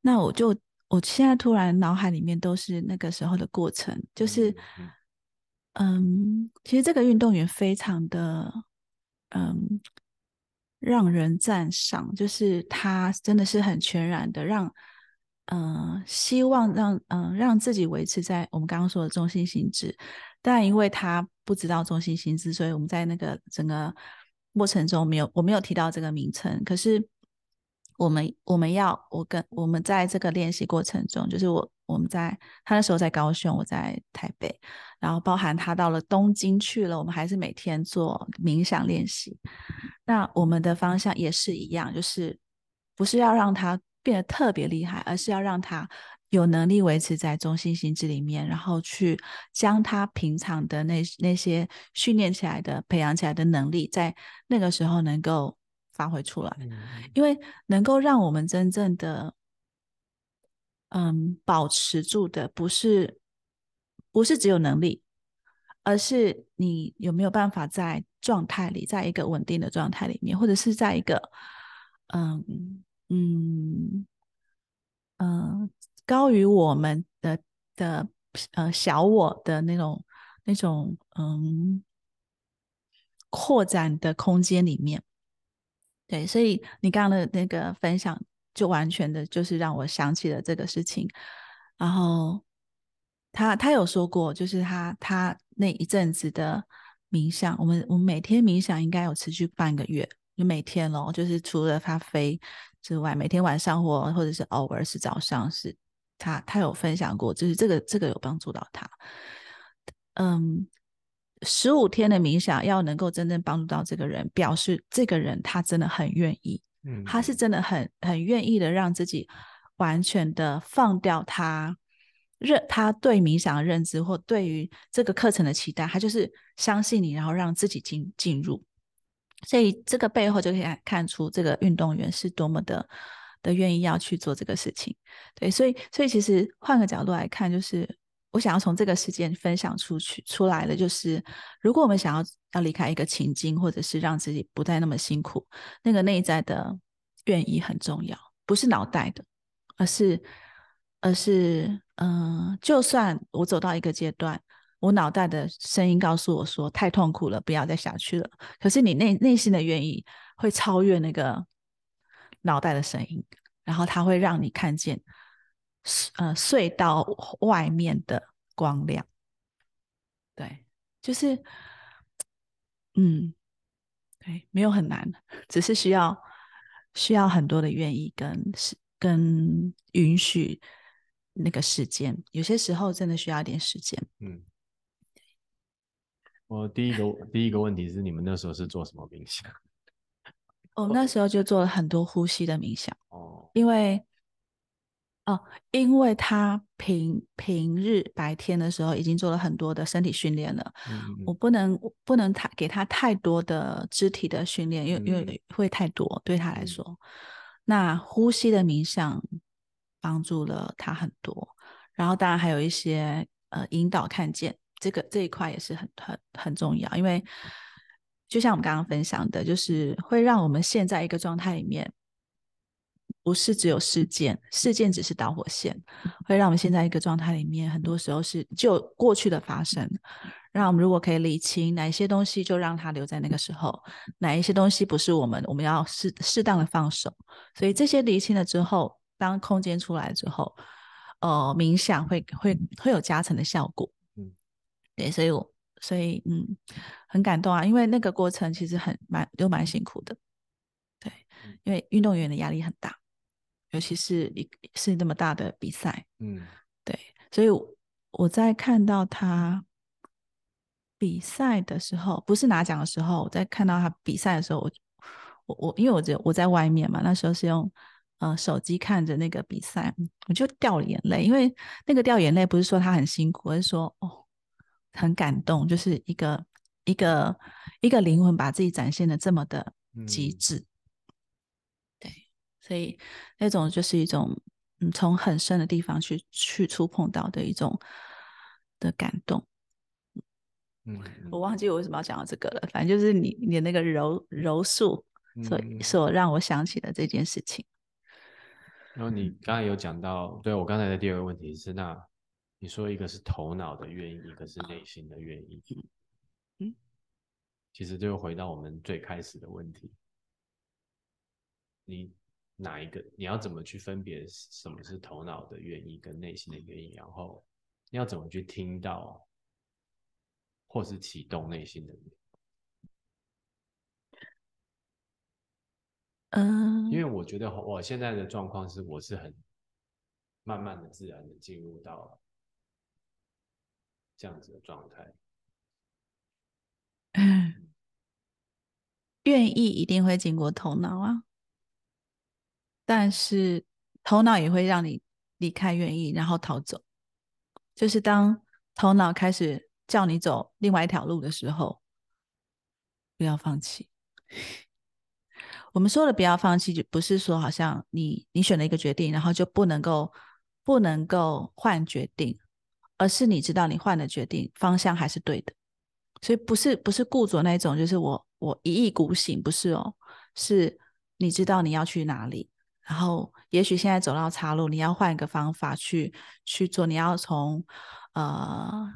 那我就。我现在突然脑海里面都是那个时候的过程，就是，嗯，其实这个运动员非常的，嗯，让人赞赏，就是他真的是很全然的让，嗯，希望让，嗯，让自己维持在我们刚刚说的中心心智，但因为他不知道中心心智，所以我们在那个整个过程中没有，我没有提到这个名称，可是。我们我们要我跟我们在这个练习过程中，就是我我们在他那时候在高雄，我在台北，然后包含他到了东京去了，我们还是每天做冥想练习。那我们的方向也是一样，就是不是要让他变得特别厉害，而是要让他有能力维持在中心心智里面，然后去将他平常的那那些训练起来的、培养起来的能力，在那个时候能够。发挥出来，因为能够让我们真正的，嗯，保持住的不是不是只有能力，而是你有没有办法在状态里，在一个稳定的状态里面，或者是在一个，嗯嗯嗯，高于我们的的呃小我的那种那种嗯扩展的空间里面。对，所以你刚刚的那个分享，就完全的就是让我想起了这个事情。然后他他有说过，就是他他那一阵子的冥想，我们我们每天冥想应该有持续半个月，就每天咯，就是除了他飞之外，每天晚上或或者是偶尔是早上，是他他有分享过，就是这个这个有帮助到他。嗯。十五天的冥想要能够真正帮助到这个人，表示这个人他真的很愿意，嗯，他是真的很很愿意的让自己完全的放掉他认他对冥想的认知或对于这个课程的期待，他就是相信你，然后让自己进进入。所以这个背后就可以看出这个运动员是多么的的愿意要去做这个事情。对，所以所以其实换个角度来看，就是。我想要从这个事件分享出去出来的，就是如果我们想要要离开一个情境，或者是让自己不再那么辛苦，那个内在的愿意很重要，不是脑袋的，而是而是嗯，就算我走到一个阶段，我脑袋的声音告诉我说太痛苦了，不要再下去了。可是你内内心的愿意会超越那个脑袋的声音，然后它会让你看见。呃，隧道外面的光亮，对，就是，嗯，对，没有很难，只是需要需要很多的愿意跟是跟允许那个时间，有些时候真的需要一点时间。嗯，我第一个第一个问题是，你们那时候是做什么冥想？哦，那时候就做了很多呼吸的冥想。哦，因为。哦，因为他平平日白天的时候已经做了很多的身体训练了，我不能不能太给他太多的肢体的训练，因为因为会太多对他来说。那呼吸的冥想帮助了他很多，然后当然还有一些呃引导看见这个这一块也是很很很重要，因为就像我们刚刚分享的，就是会让我们现在一个状态里面。不是只有事件，事件只是导火线，会让我们现在一个状态里面，很多时候是就过去的发生。让我们如果可以理清哪一些东西，就让它留在那个时候；哪一些东西不是我们，我们要适适当的放手。所以这些理清了之后，当空间出来之后，呃，冥想会会会有加成的效果。嗯，对，所以我所以嗯，很感动啊，因为那个过程其实很蛮又蛮辛苦的。对，因为运动员的压力很大。尤其是一是那么大的比赛，嗯，对，所以我在看到他比赛的时候，不是拿奖的时候，我在看到他比赛的时候，我我我，因为我我我在外面嘛，那时候是用呃手机看着那个比赛，我就掉眼泪，因为那个掉眼泪不是说他很辛苦，而是说哦很感动，就是一个一个一个灵魂把自己展现的这么的极致。对所以那种就是一种，嗯，从很深的地方去去触碰到的一种的感动。嗯，我忘记我为什么要讲到这个了。反正就是你你那个柔柔术，所所让我想起的这件事情。然后你刚才有讲到，对我刚才的第二个问题是，那你说一个是头脑的愿意，一个是内心的愿意。嗯，其实就回到我们最开始的问题，你。哪一个？你要怎么去分别什么是头脑的原因跟内心的原因？然后你要怎么去听到，或是启动内心的？嗯，因为我觉得我现在的状况是，我是很慢慢的、自然的进入到这样子的状态。愿意一定会经过头脑啊。但是头脑也会让你离开，愿意然后逃走。就是当头脑开始叫你走另外一条路的时候，不要放弃。我们说的不要放弃，就不是说好像你你选了一个决定，然后就不能够不能够换决定，而是你知道你换的决定方向还是对的。所以不是不是固着那种，就是我我一意孤行，不是哦，是你知道你要去哪里。然后，也许现在走到岔路，你要换一个方法去去做。你要从呃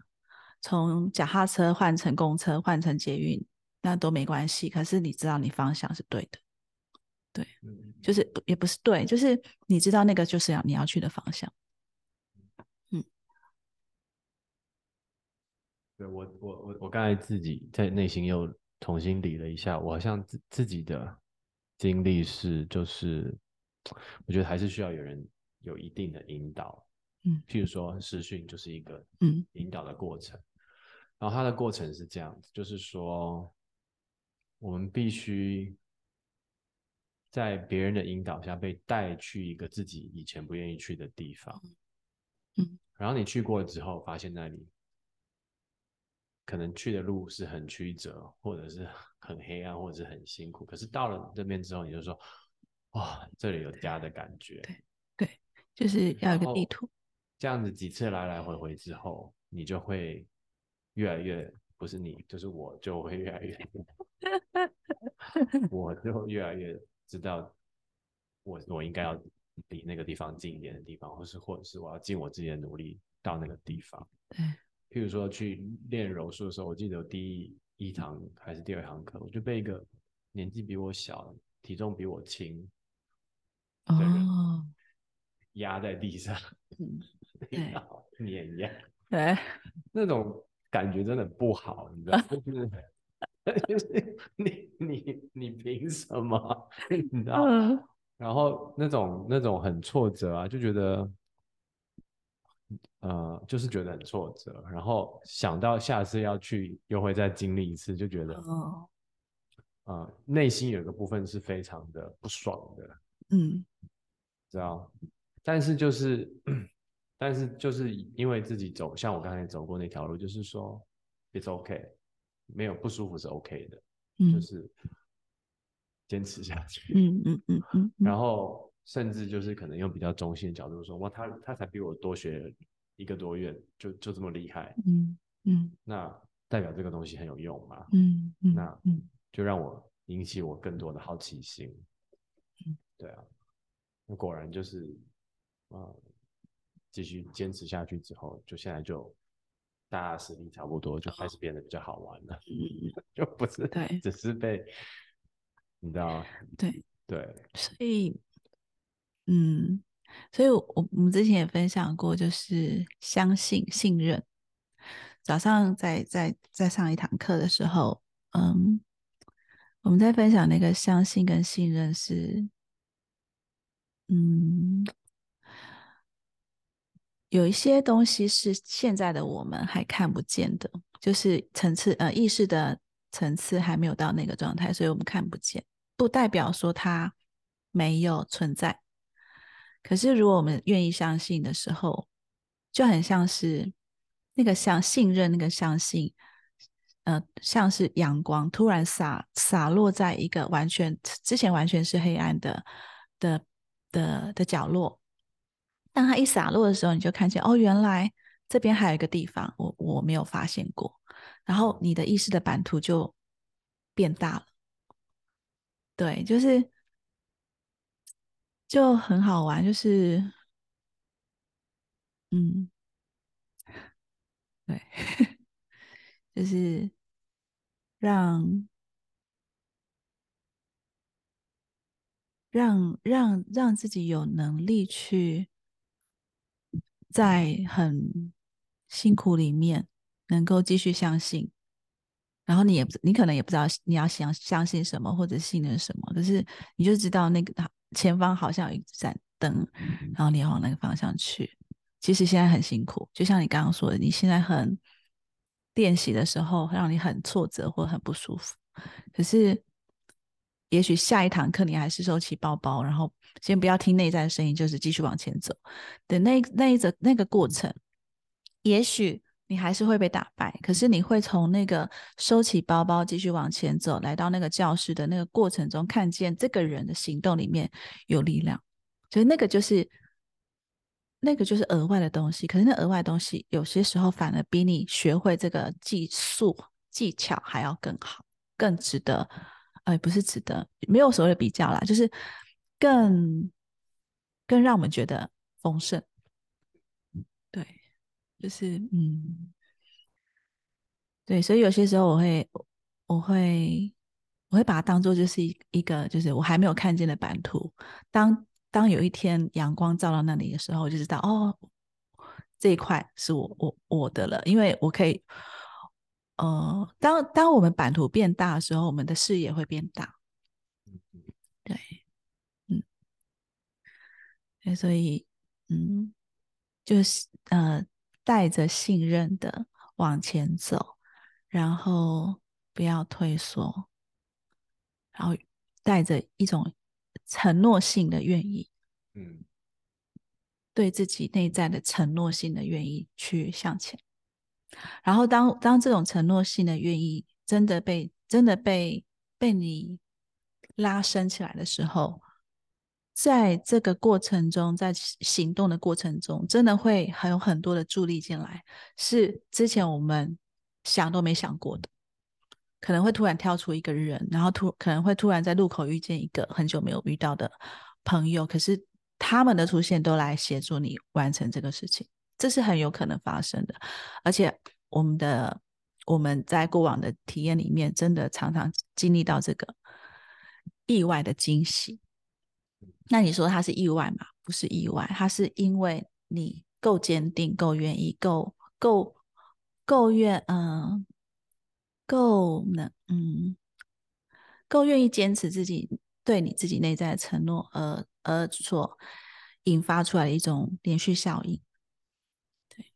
从脚踏车换成公车，换成捷运，那都没关系。可是你知道你方向是对的，对，就是也不是对，就是你知道那个就是要你要去的方向。对我我我我刚才自己在内心又重新理了一下，我好像自自己的经历是就是。我觉得还是需要有人有一定的引导，嗯，譬如说实训就是一个嗯。引导的过程，然后它的过程是这样子，就是说我们必须在别人的引导下被带去一个自己以前不愿意去的地方，嗯，然后你去过了之后，发现那里可能去的路是很曲折，或者是很黑暗，或者是很辛苦，可是到了这边之后，你就说。哇，这里有家的感觉。对对，就是要一个地图。这样子几次来来回回之后，你就会越来越不是你，就是我就会越来越，我就越来越知道我我应该要离那个地方近一点的地方，或是或者是我要尽我自己的努力到那个地方。对，譬如说去练柔术的时候，我记得第一堂还是第二堂课，我就被一个年纪比我小、体重比我轻。哦，压在地上，碾压，对，那种感觉真的不好，你知道吗？就是 就是你你你凭什么？你知道？嗯然后那种那种很挫折啊，就觉得，呃，就是觉得很挫折。然后想到下次要去，又会再经历一次，就觉得，哦，呃，内心有一个部分是非常的不爽的，嗯知道？但是就是，但是就是因为自己走，像我刚才走过那条路，就是说，it's okay，没有不舒服是 OK 的，就嗯是坚持下去。嗯嗯嗯嗯，然后甚至就是可能用比较中性的角度说，哇，他他才比我多学一个多月，就就这么厉害，嗯嗯那代表这个东西很有用嘛？嗯嗯，那嗯就让我引起我更多的好奇心。对啊，那果然就是，呃，继续坚持下去之后，就现在就大家实力差不多，就开始变得比较好玩了，就不是对只是被你知道对，对，所以嗯，所以我我们之前也分享过，就是相信信任。早上在在在上一堂课的时候，嗯，我们在分享那个相信跟信任是，嗯，有一些东西是现在的我们还看不见的，就是层次呃意识的层次还没有到那个状态，所以我们看不见，不代表说它没有存在。可是如果我们愿意相信的时候，就很像是那个相信任，那个相信，呃，像是阳光突然洒洒落在一个完全之前完全是黑暗的的的的角落。当它一洒落的时候，你就看见哦，原来这边还有一个地方，我我没有发现过。然后你的意识的版图就变大了。对，就是就很好玩，就是嗯，对，就是让让让让自己有能力去在很辛苦里面能够继续相信，然后你也你可能也不知道你要相相信什么或者信任什么，可是你就知道那个前方好像有一盏灯，然后你要往那个方向去。其实现在很辛苦，就像你刚刚说的，你现在很练习的时候让你很挫折或很不舒服，可是也许下一堂课你还是收起包包，然后先不要听内在的声音，就是继续往前走。的那那一则那个过程，也许你还是会被打败，可是你会从那个收起包包继续往前走，来到那个教室的那个过程中，看见这个人的行动里面有力量，所以那个就是。那个就是额外的东西，可是那额外的东西有些时候反而比你学会这个技术技巧还要更好，更值得。呃，不是值得，没有所谓的比较啦，就是更更让我们觉得丰盛。对，就是嗯，对，所以有些时候我会我会我会把它当做就是一一个就是我还没有看见的版图，当。当有一天阳光照到那里的时候，我就知道哦，这一块是我我我的了，因为我可以，呃，当当我们版图变大的时候，我们的视野会变大。对，嗯，所以嗯，就是呃，带着信任的往前走，然后不要退缩，然后带着一种。承诺性的愿意，嗯，对自己内在的承诺性的愿意去向前。然后当当这种承诺性的愿意真的被真的被被你拉伸起来的时候，在这个过程中，在行动的过程中，真的会还有很多的助力进来，是之前我们想都没想过的。可能会突然跳出一个人，然后突可能会突然在路口遇见一个很久没有遇到的朋友，可是他们的出现都来协助你完成这个事情，这是很有可能发生的。而且我们的我们在过往的体验里面，真的常常经历到这个意外的惊喜。那你说它是意外吗？不是意外，它是因为你够坚定、够愿意、够够够愿嗯。够能嗯，够愿意坚持自己对你自己内在的承诺，而而所引发出来的一种连续效应。对，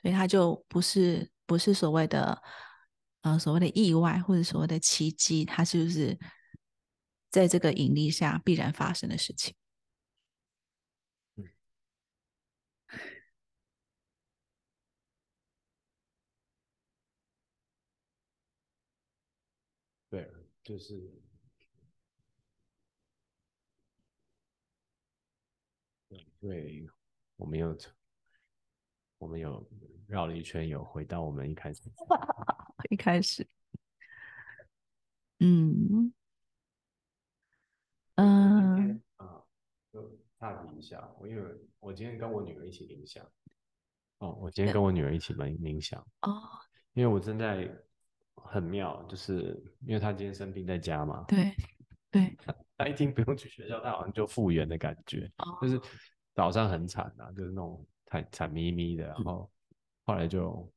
所以它就不是不是所谓的呃所谓的意外或者所谓的奇迹，它就是在这个引力下必然发生的事情。对，就是，对，我们有，我们有绕了一圈，有回到我们一开始，一开始，嗯，嗯，啊，就大比一下，我因为我今天跟我女儿一起冥想，哦，我今天跟我女儿一起冥冥想，哦，因为我正在。很妙，就是因为她今天生病在家嘛。对，对。她一听不用去学校，她好像就复原的感觉。就是早上很惨啊，就是那种惨惨咪咪的，然后后来就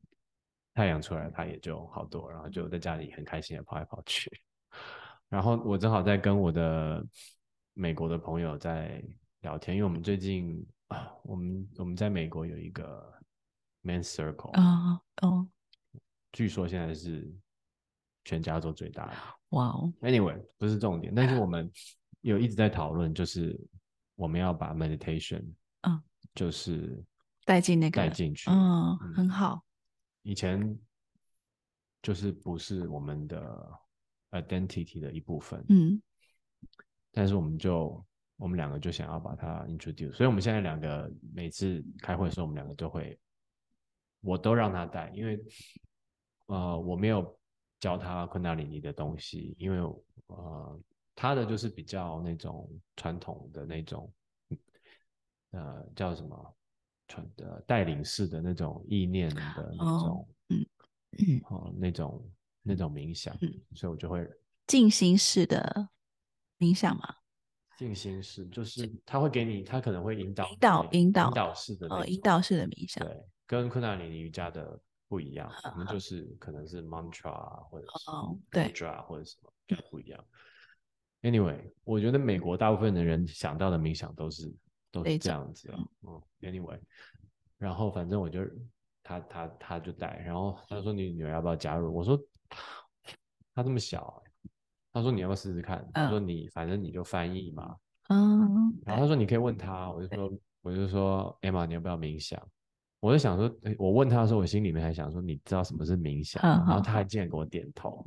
太阳出来，他也就好多，然后就在家里很开心的跑来跑去。然后我正好在跟我的美国的朋友在聊天，因为我们最近啊，我们我们在美国有一个 man circle 啊哦，据说现在是。全加州最大的哇哦，Anyway 不是重点，但是我 们有一直在讨论，就是我们要把 meditation，嗯，就是带进那个带进去，嗯，很好。以前就是不是我们的 identity 的一部分，嗯，但是我们就我们两个就想要把它 introduce，所以我们现在两个每次开会的时候，我们两个就会，我都让他带，因为呃我没有。教他昆达里尼的东西，因为呃，他的就是比较那种传统的那种，呃，叫什么？传的带领式的那种意念的那种，嗯嗯，哦，那种那种冥想，所以我就会静心式的冥想嘛。静心式就是他会给你，他可能会引导引导引导引导式的哦，引导式的冥想，对，跟昆达里尼瑜伽的。不一样，我们就是可能是 mantra 或者是 mudra 或者什么不一样。Anyway，我觉得美国大部分的人想到的冥想都是都是这样子啊。嗯，Anyway，然后反正我就他他他就带，然后他说你女儿要不要加入？我说他这么小，他说你要不要试试看？他说你反正你就翻译嘛。嗯，然后他说你可以问他，我就说我就说 Emma 你要不要冥想？我就想说，我问他的时候，我心里面还想说，你知道什么是冥想？然后他还竟然给我点头。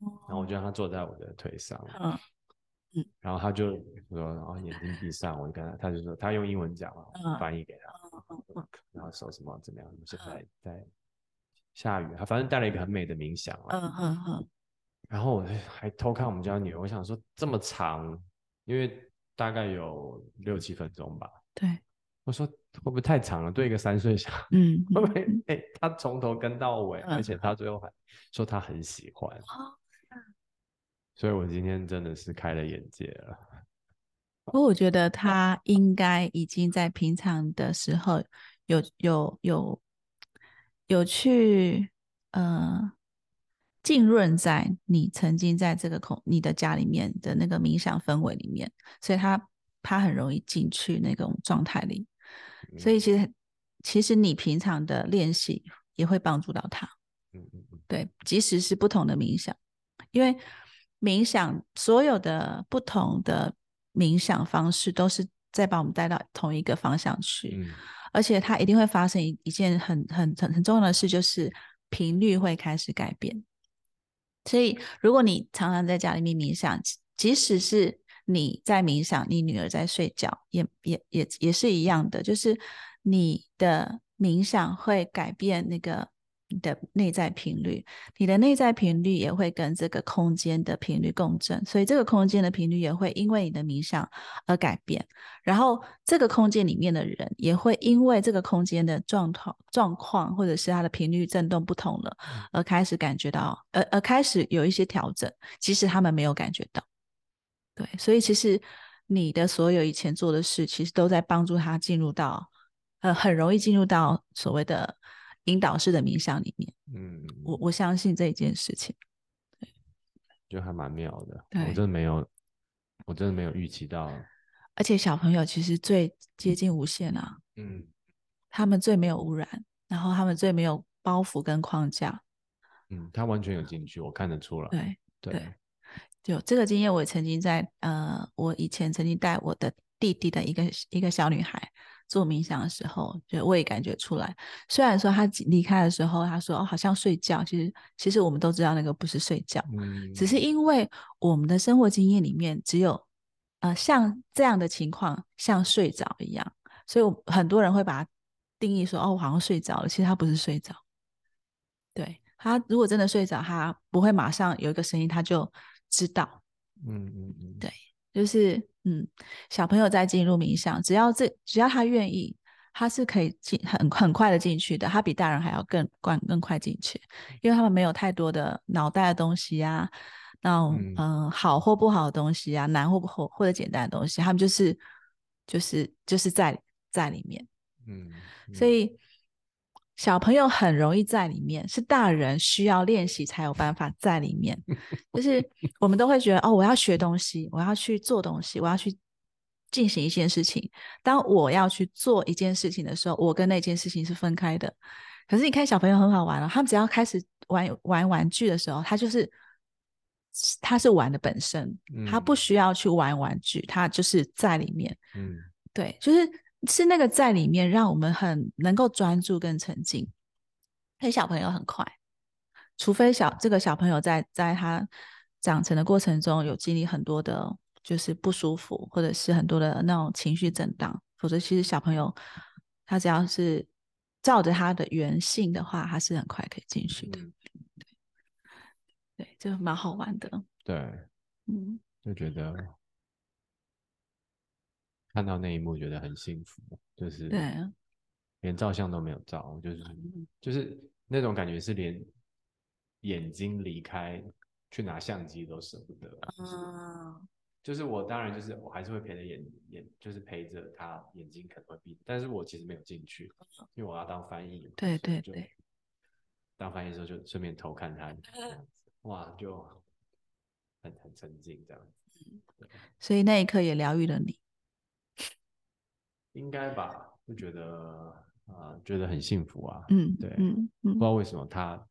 然后我就让他坐在我的腿上。嗯嗯。然后他就说，然后眼睛闭上，我就跟他，他就说，他用英文讲嘛，翻译给他。然后说什么怎么样？现在在下雨，他反正带了一个很美的冥想。嗯嗯嗯。然后我还偷看我们家女儿，我想说这么长，因为大概有六七分钟吧。对。我说会不会太长了？对一个三岁小，嗯，会不会？哎，他从头跟到尾，而且他最后还说他很喜欢。所以我今天真的是开了眼界了。不过我觉得他应该已经在平常的时候有有有有去呃浸润在你曾经在这个空你的家里面的那个冥想氛围里面，所以他他很容易进去那种状态里。所以其实，其实你平常的练习也会帮助到他。嗯嗯嗯，对，即使是不同的冥想，因为冥想所有的不同的冥想方式都是在把我们带到同一个方向去。嗯，而且它一定会发生一一件很很很很重要的事，就是频率会开始改变。所以，如果你常常在家里面冥想，即使是你在冥想，你女儿在睡觉，也也也也是一样的，就是你的冥想会改变那个你的内在频率，你的内在频率也会跟这个空间的频率共振，所以这个空间的频率也会因为你的冥想而改变，然后这个空间里面的人也会因为这个空间的状况状况或者是它的频率震动不同了，而开始感觉到，而而开始有一些调整，即使他们没有感觉到。对，所以其实你的所有以前做的事，其实都在帮助他进入到，呃，很容易进入到所谓的引导式的冥想里面。嗯，我我相信这一件事情，对就还蛮妙的。对我真的没有，我真的没有预期到。而且小朋友其实最接近无限啊，嗯他们最没有污染，然后他们最没有包袱跟框架。嗯，他完全有进去，我看得出来。对对对有这个经验，我也曾经在呃，我以前曾经带我的弟弟的一个一个小女孩做冥想的时候，就我也感觉出来。虽然说他离开的时候，他说哦好像睡觉，其实其实我们都知道那个不是睡觉，嗯，只是因为我们的生活经验里面只有呃像这样的情况像睡着一样，所以我很多人会把它定义说哦我好像睡着了，其实他不是睡着。对他如果真的睡着，他不会马上有一个声音他就知道，嗯嗯嗯，对就是嗯小朋友在进入冥想，只要这只要他愿意。他是可以进很很快的进去的，他比大人还要更更更快进去，因为他们没有太多的脑袋的东西啊，那种嗯。好或不好的东西啊，难或不或或者简单的东西，他们就是就是就是在在里面，嗯，所以小朋友很容易在里面，是大人需要练习才有办法在里面。就是我们都会觉得哦，我要学东西，我要去做东西，我要去进行一件事情。当我要去做一件事情的时候，我跟那件事情是分开的。可是你看小朋友很好玩哦，他们只要开始玩玩玩具的时候，他就是他是玩的本身，他不嗯需要去玩玩具，他就是在里面。嗯对，就是是那个在里面让我们很能够专注跟沉浸。所以小朋友很快，除非小这个小朋友在在他长成的过程中有经历很多的，就是不舒服，或者是很多的那种情绪震荡，否则其实小朋友他只要是照着他的原性的话，他是很快可以进去的。嗯对，就蛮好玩的。对，嗯，就觉得看到那一幕觉得很幸福，就是对，啊连照相都没有照，就是就是那种感觉是连眼睛离开去拿相机都舍不得。嗯，就是我当然就是我还是会陪着眼眼，就是陪着他眼睛可能会闭，但是我其实没有进去，因为我要当翻译。对对对。当翻译的时候就顺便偷看他 哇，就很很沉浸这样子。所以那一刻也疗愈了你。应该吧？就觉得啊、觉得很幸福啊。嗯，对嗯嗯不知，道为什么他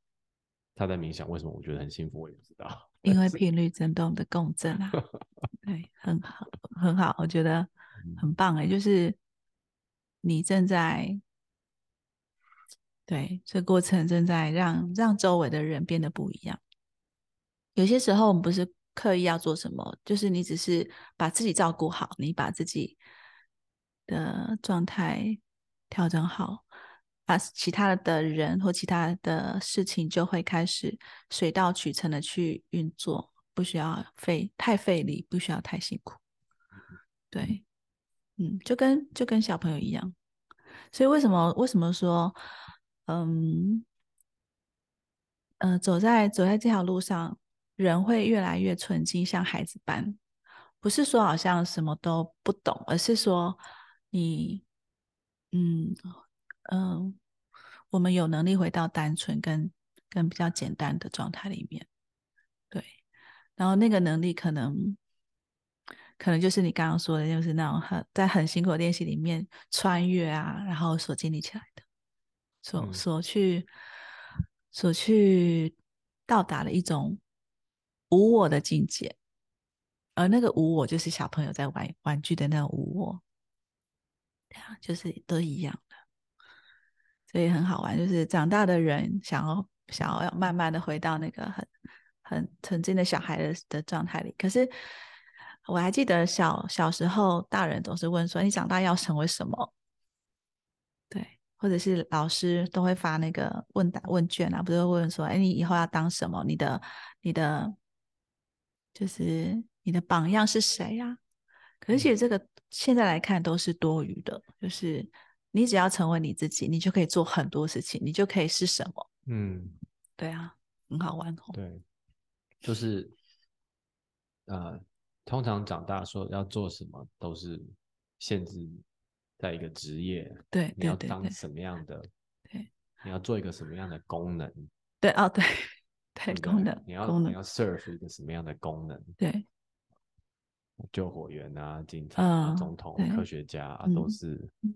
他在冥想，为什么我觉得很幸福，我也不知道。因为频率振动的共振啊，对，很好，很好，我觉得嗯很棒哎，就是你正在对这过程正在让让周围的人变得不一样。有些时候我们不是刻意要做什么，就是你只是把自己照顾好，你把自己的状态调整好，把，其他的人或其他的事情就会开始水到渠成的去运作，不需要费太费力，不需要太辛苦。对，嗯，就跟就跟小朋友一样，所以为什么为什么说，嗯，呃，走在走在这条路上，人会越来越纯净，像孩子般。不是说好像什么都不懂，而是说你，嗯嗯，我们有能力回到单纯跟跟比较简单的状态里面，对。然后那个能力可能，可能就是你刚刚说的，就是那种很在很辛苦的练习里面穿越啊，然后所建立起来的，所嗯所去所去到达了一种无我的境界。而那个无我就是小朋友在玩玩具的那种无我，对啊，就是都一样的，所以很好玩。就是长大的人想要想要慢慢的回到那个很很纯净的小孩的的状态里。可是我还记得小小时候，大人总是问说：“你长大要成为什么？”对，或者是老师都会发那个问答问卷啊，不是会问说：“哎，你以后要当什么？你的你的就是你的榜样是谁呀、可是其实这个现在来看都是多余的，就是你只要成为你自己，你就可以做很多事情，你就可以是什么。嗯，对啊，很好玩哦。对，就是呃，通常长大说要做什么，都是限制在一个职业，对你要当什么样的对你要做一个什么样的功能？对哦，对对，功能，你要你要 serve 一个什么样的功能？对，救火员啊，警察啊，嗯总统、科学家啊，嗯都是嗯，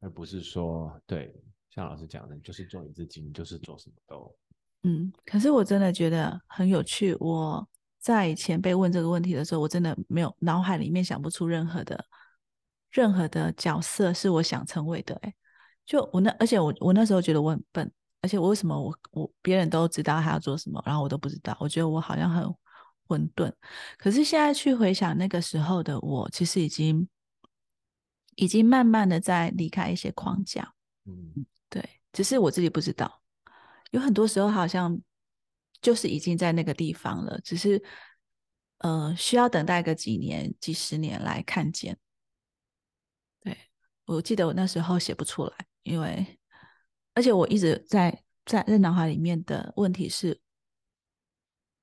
而不是说对，像老师讲的，你就是做你自己，你就是做什么都，嗯，可是我真的觉得很有趣。我在以前被问这个问题的时候，我真的没有脑海里面想不出任何的任何的角色是我想成为的、欸。就我那，而且我我那时候觉得我很笨，而且我为什么我我别人都知道他要做什么，然后我都不知道，我觉得我好像很混沌。可是现在去回想那个时候的我，其实已经已经慢慢的在离开一些框架。嗯对，只是我自己不知道，有很多时候好像就是已经在那个地方了，只是呃需要等待个几年、几十年来看见。对，我记得我那时候写不出来，因为而且我一直在在在脑海里面的问题是，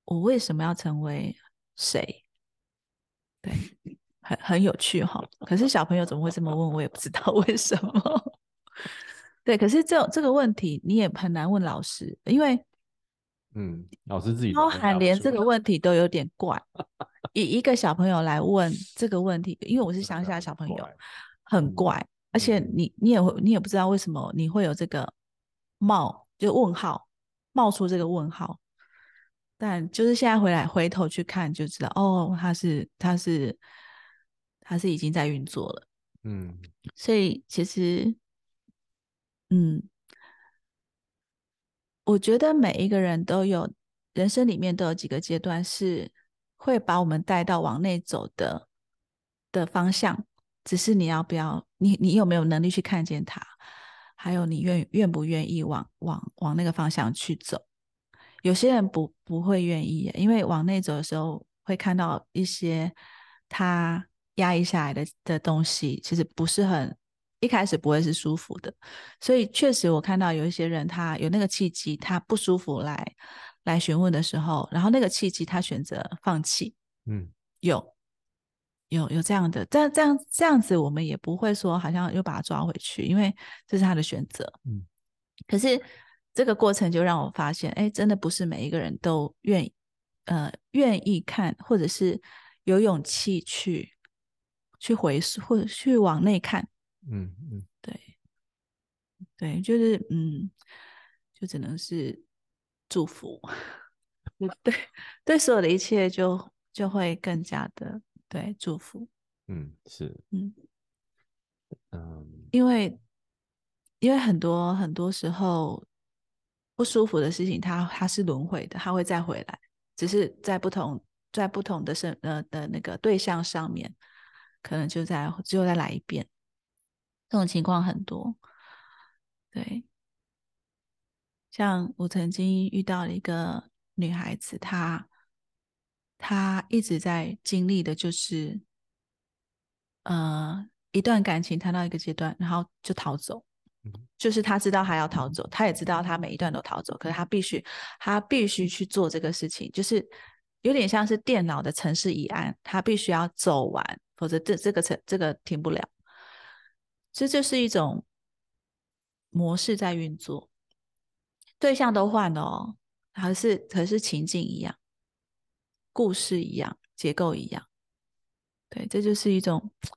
我为什么要成为谁？对，很很有趣哈。可是小朋友怎么会这么问？我也不知道 为什么。对，可是这这个问题你也很难问老师，因为嗯，老师自己都包含连这个问题都有点怪。以一个小朋友来问这个问题，因为我是乡下小朋友，怪嗯很怪，而且嗯你你也会你也不知道为什么你会有这个冒就问号冒出这个问号，但就是现在回来回头去看就知道，哦，他是他是他是已经在运作了。嗯所以其实，嗯，我觉得每一个人都有人生里面都有几个阶段是会把我们带到往内走的的方向，只是你要不要，你你有没有能力去看见它，还有你愿愿不愿意往往往那个方向去走。有些人不不会愿意，因为往内走的时候会看到一些他压抑下来的的东西，其实不是很一开始不会是舒服的，所以确实我看到有一些人他有那个契机，他不舒服来来询问的时候，然后那个契机他选择放弃，嗯。有有有这样的，但这样这样子我们也不会说好像又把他抓回去，因为这是他的选择。嗯，可是这个过程就让我发现，哎，真的不是每一个人都愿意，呃，愿意看，或者是有勇气去去回溯，或者去往内看。嗯嗯。对，对，就是嗯，就只能是祝福，对 对，所有的一切就就会更加的对祝福，嗯是。嗯，嗯。因为因为很多很多时候不舒服的事情它，它是轮回的，它会再回来，只是在不同在不同的身呃的那个对象上面，可能就在只有再来一遍，这种情况很多。对，像我曾经遇到了一个女孩子，她她一直在经历的就是，呃，一段感情谈到一个阶段，然后就逃走。就是他知道他要逃走，他也知道他每一段都逃走，可是他必须，他必须去做这个事情，就是有点像是电脑的程式一案，他必须要走完，否则这这个程这个停不了。这就是一种模式在运作，对象都换了哦，还是可是情境一样，故事一样，结构一样。对，这就是一种，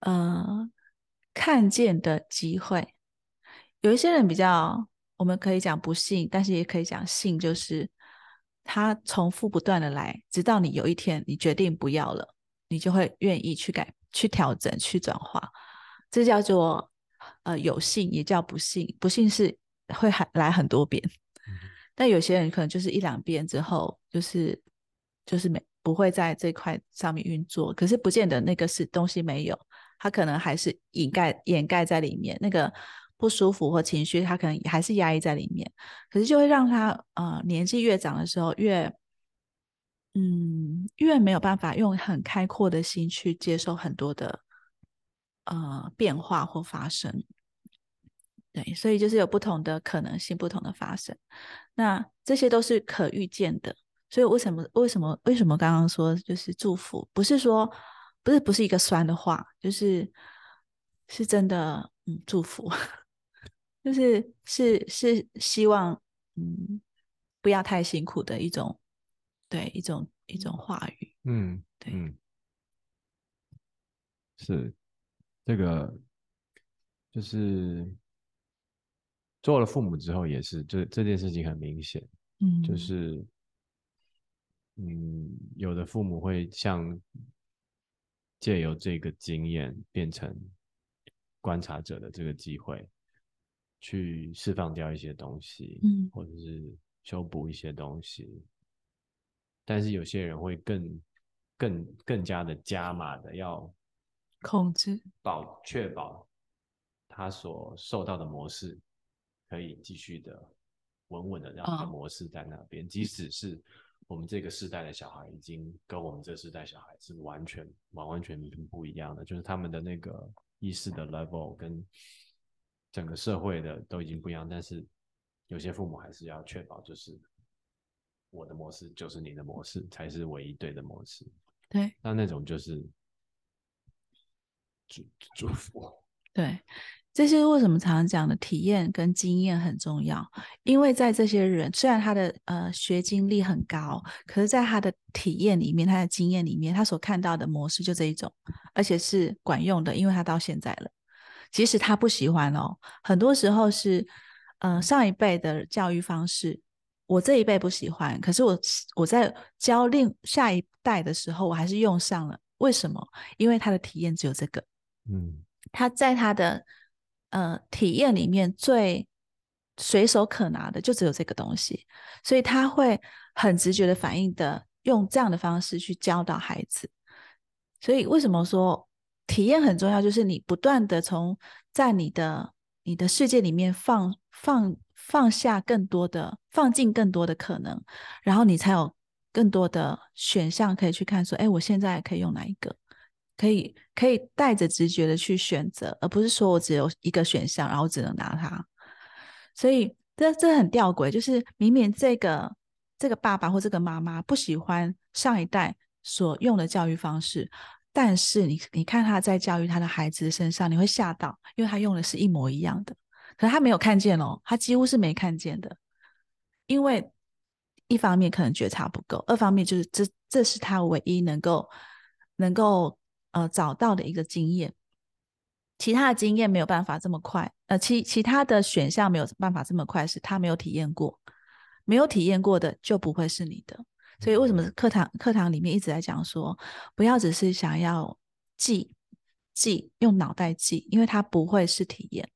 呃，看见的机会。有一些人比较，我们可以讲不幸，但是也可以讲幸，就是他重复不断的来，直到你有一天你决定不要了，你就会愿意去改、去调整、去转化。这叫做呃有幸，也叫不幸。不幸是会还来很多遍，但有些人可能就是一两遍之后，就是就是没不会在这块上面运作。可是不见得那个是东西没有，它可能还是掩盖掩盖在里面，那个不舒服或情绪，它可能还是压抑在里面。可是就会让他呃年纪越长的时候越。嗯，越没有办法用很开阔的心去接受很多的呃变化或发生，对，所以就是有不同的可能性，不同的发生。那这些都是可预见的，所以为什么为什么为什么刚刚说就是祝福，不是说不是不是一个酸的话，就是是真的嗯祝福，就是是是希望嗯不要太辛苦的一种，对一种一种话语，嗯，对，嗯，是这个就是做了父母之后也是，这这件事情很明显，嗯，就是嗯，有的父母会像借由这个经验变成观察者的这个机会，去释放掉一些东西，嗯，或者是修补一些东西。但是有些人会更更更加的加码的要控制。保确保他所受到的模式可以继续的稳稳的让这个模式在那边，即使是我们这个世代的小孩已经跟我们这世代小孩是完全完完全全不一样的，就是他们的那个意识的 level 跟整个社会的都已经不一样，但是有些父母还是要确保就是。我的模式就是你的模式，才是唯一对的模式。对，那那种就是祝祝福。对，这些为什么常常讲的体验跟经验很重要？因为在这些人虽然他的呃学经历很高，可是在他的体验里面、他的经验里面，他所看到的模式就这一种，而且是管用的，因为他到现在了。即使他不喜欢哦，很多时候是呃上一辈的教育方式。我这一辈不喜欢，可是我我在教另下一代的时候，我还是用上了。为什么？因为他的体验只有这个。嗯，他在他的呃体验里面最随手可拿的就只有这个东西，所以他会很直觉的反应的用这样的方式去教导孩子。所以为什么说体验很重要？就是你不断的从在你的你的世界里面放放。放下更多的，放进更多的可能，然后你才有更多的选项可以去看。说，哎，我现在可以用哪一个？可以可以带着直觉的去选择，而不是说我只有一个选项，然后只能拿它。所以这这很吊诡，就是明明这个这个爸爸或这个妈妈不喜欢上一代所用的教育方式，但是你你看他在教育他的孩子身上，你会吓到，因为他用的是一模一样的。可他没有看见哦，他几乎是没看见的，因为一方面可能觉察不够，二方面就是这这是他唯一能够能够呃找到的一个经验，其他的经验没有办法这么快，呃其其他的选项没有办法这么快，是他没有体验过，没有体验过的就不会是你的，所以为什么课堂课堂里面一直在讲说，不要只是想要记记用脑袋记，因为它不会是体验。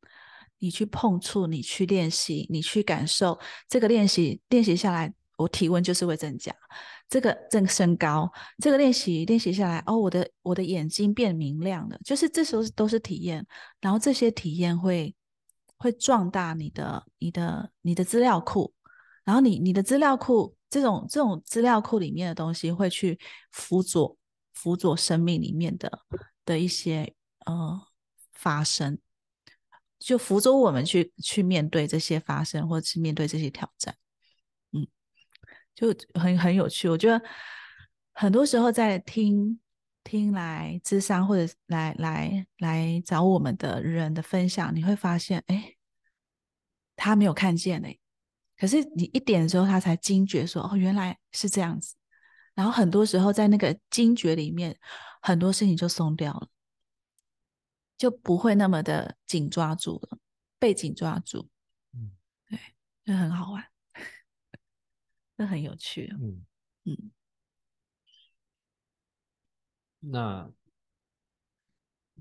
你去碰触，你去练习，你去感受这个练习，练习下来，我体温就是会增加，这个增升高，这个练习练习下来，哦，我的我的眼睛变明亮了，就是这时候都是体验，然后这些体验会会壮大你的你的你的资料库，然后你你的资料库这种这种资料库里面的东西会去辅佐辅佐生命里面的的一些呃发生。就辅佐我们去去面对这些发生，或者是面对这些挑战，就很很有趣。我觉得很多时候在听听来智商或者来来来找我们的人的分享，你会发现，哎，他没有看见哎，可是你一点的时候，他才惊觉说，哦，原来是这样子。然后很多时候在那个惊觉里面，很多事情就松掉了。就不会那么的紧抓住了，被紧抓住，嗯，对，就很好玩，这很有趣，嗯嗯。那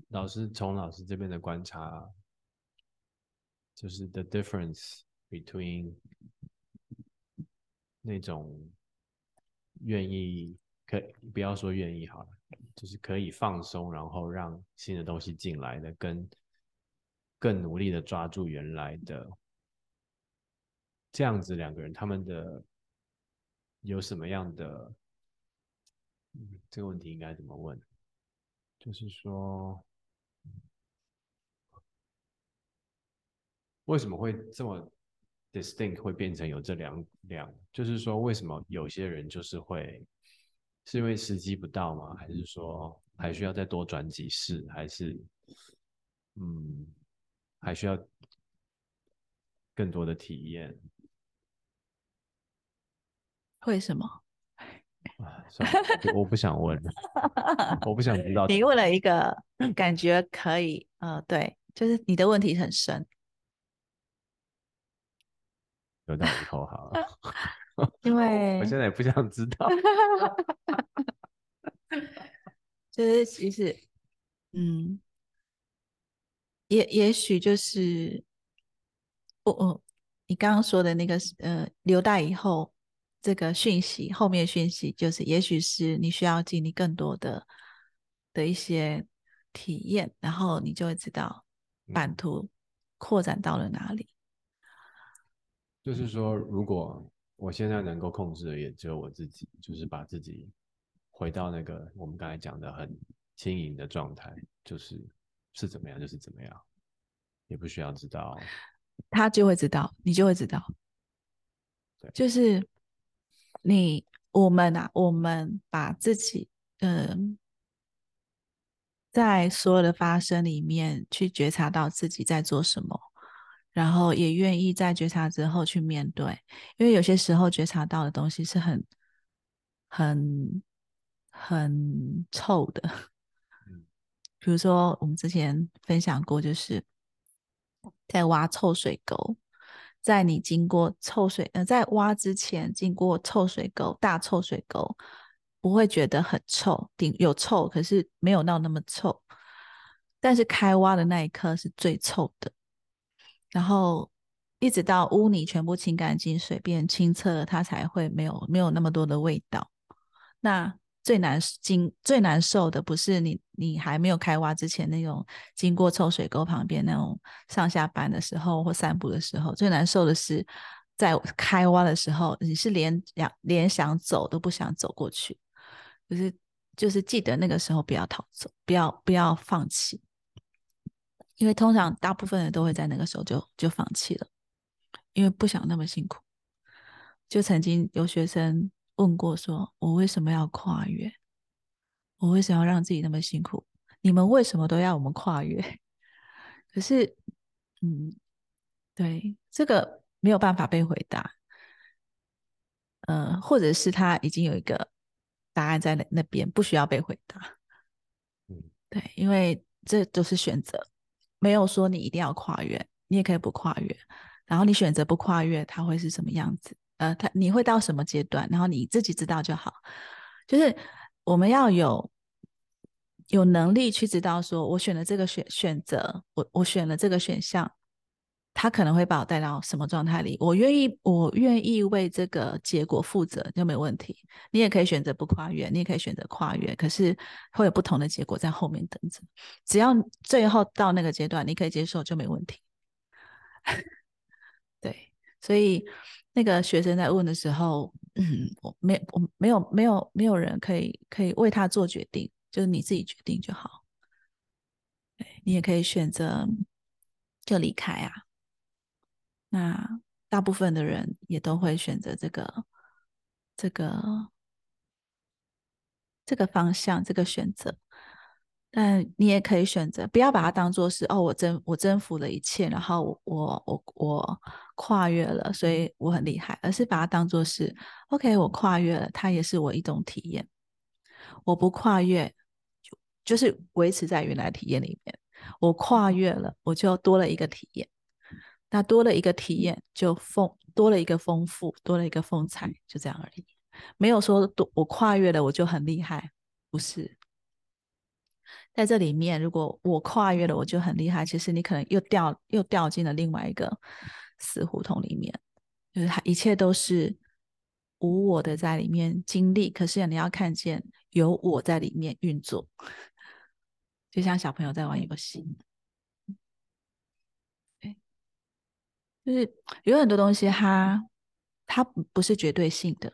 老师从老师这边的观察，就是 the difference between 那种愿意，可不要说愿意好了。就是可以放松，然后让新的东西进来的，跟更努力的抓住原来的这样子两个人，他们的有什么样的？嗯，这个问题应该怎么问？就是说，为什么会这么 distinct 会变成有这两两？就是说，为什么有些人就是会？是因为时机不到吗？还是说还需要再多转几世？还是嗯，还需要更多的体验。为什么？啊，算了，我不想问了，我不想知道。你问了一个感觉可以，呃，对，就是你的问题很深。有道理，好了。因为我现在也不想知道。就是其实，嗯，也也许就是我我你刚刚说的那个呃，留待以后这个讯息，后面讯息就是，也许是你需要经历更多的的一些体验，然后你就会知道版图扩展到了哪里。就是说，如果我现在能够控制的也只有我自己，就是把自己。回到那个我们刚才讲的很轻盈的状态，就是是怎么样就是怎么样，也不需要知道，他就会知道，你就会知道。对，就是你我们啊，我们把自己嗯，在所有的发生里面去觉察到自己在做什么，然后也愿意在觉察之后去面对，因为有些时候觉察到的东西是很很。很臭的，比如说我们之前分享过，就是在挖臭水沟，在你经过臭水呃，在挖之前经过臭水沟，大臭水沟不会觉得很臭，顶有臭，可是没有到那么臭，但是开挖的那一刻是最臭的，然后一直到污泥全部清干净，水变清澈了，它才会没有没有那么多的味道，那。最难经最难受的不是你你还没有开挖之前那种经过臭水沟旁边那种上下班的时候或散步的时候，最难受的是在开挖的时候，你是连想连想走都不想走过去，就是就是记得那个时候不要逃走，不要不要放弃，因为通常大部分人都会在那个时候就就放弃了，因为不想那么辛苦。就曾经有学生。问过说：“我为什么要跨越？我为什么要让自己那么辛苦？你们为什么都要我们跨越？”可是，嗯，对这个没有办法被回答。嗯，或者是他已经有一个答案在那那边，不需要被回答。嗯，对，因为这都是选择，没有说你一定要跨越，你也可以不跨越。然后你选择不跨越，它会是什么样子？呃，他你会到什么阶段？然后你自己知道就好。就是我们要有有能力去知道，说我选了这个选选择，我我选了这个选项，他可能会把我带到什么状态里？我愿意，我愿意为这个结果负责就没问题。你也可以选择不跨越，你也可以选择跨越，可是会有不同的结果在后面等着。只要最后到那个阶段，你可以接受就没问题。对，所以。那个学生在问的时候，嗯，我没，我没有，没有，没有人可以可以为他做决定，就是你自己决定就好。你也可以选择就离开啊。那大部分的人也都会选择这个这个这个方向，这个选择。但你也可以选择不要把它当做是哦，我征我征服了一切，然后我我我跨越了，所以我很厉害，而是把它当做是 OK，我跨越了，它也是我一种体验。我不跨越，就就是维持在原来体验里面。我跨越了，我就多了一个体验。那多了一个体验，就丰多了一个丰富，多了一个风采，就这样而已。没有说多我跨越了，我就很厉害，不是。在这里面，如果我跨越了，我就很厉害。其实你可能又掉又掉进了另外一个死胡同里面，就是他一切都是无我的在里面经历。可是你要看见有我在里面运作，就像小朋友在玩游戏，就是有很多东西，它它不是绝对性的。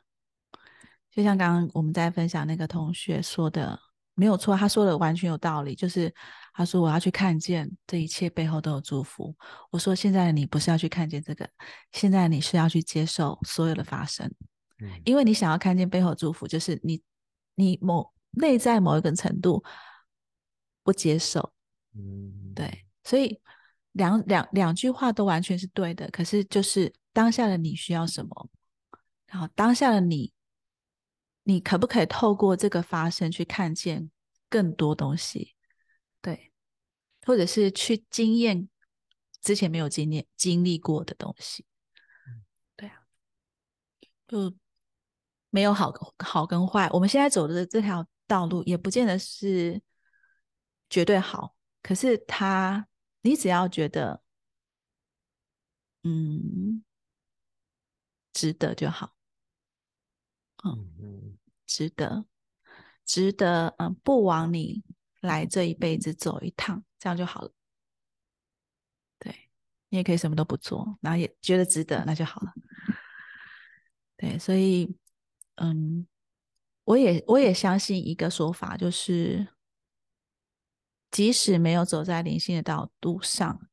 就像刚刚我们在分享那个同学说的。没有错，他说的完全有道理。就是他说我要去看见这一切背后都有祝福。我说现在的你不是要去看见这个，现在你是要去接受所有的发生。嗯，因为你想要看见背后祝福，就是你你某内在某一个程度不接受。嗯，对，所以两两两句话都完全是对的，可是就是当下的你需要什么，然后当下的你，你可不可以透过这个发生去看见更多东西？对，或者是去经验之前没有经验经历过的东西。对啊，就没有好好跟坏。我们现在走的这条道路也不见得是绝对好，可是它。你只要觉得，嗯，值得就好，嗯，值得，值得，嗯，不枉你来这一辈子走一趟，这样就好了。对你也可以什么都不做，然后也觉得值得，那就好了。对，所以，嗯，我也我也相信一个说法，就是。即使没有走在灵性的道路上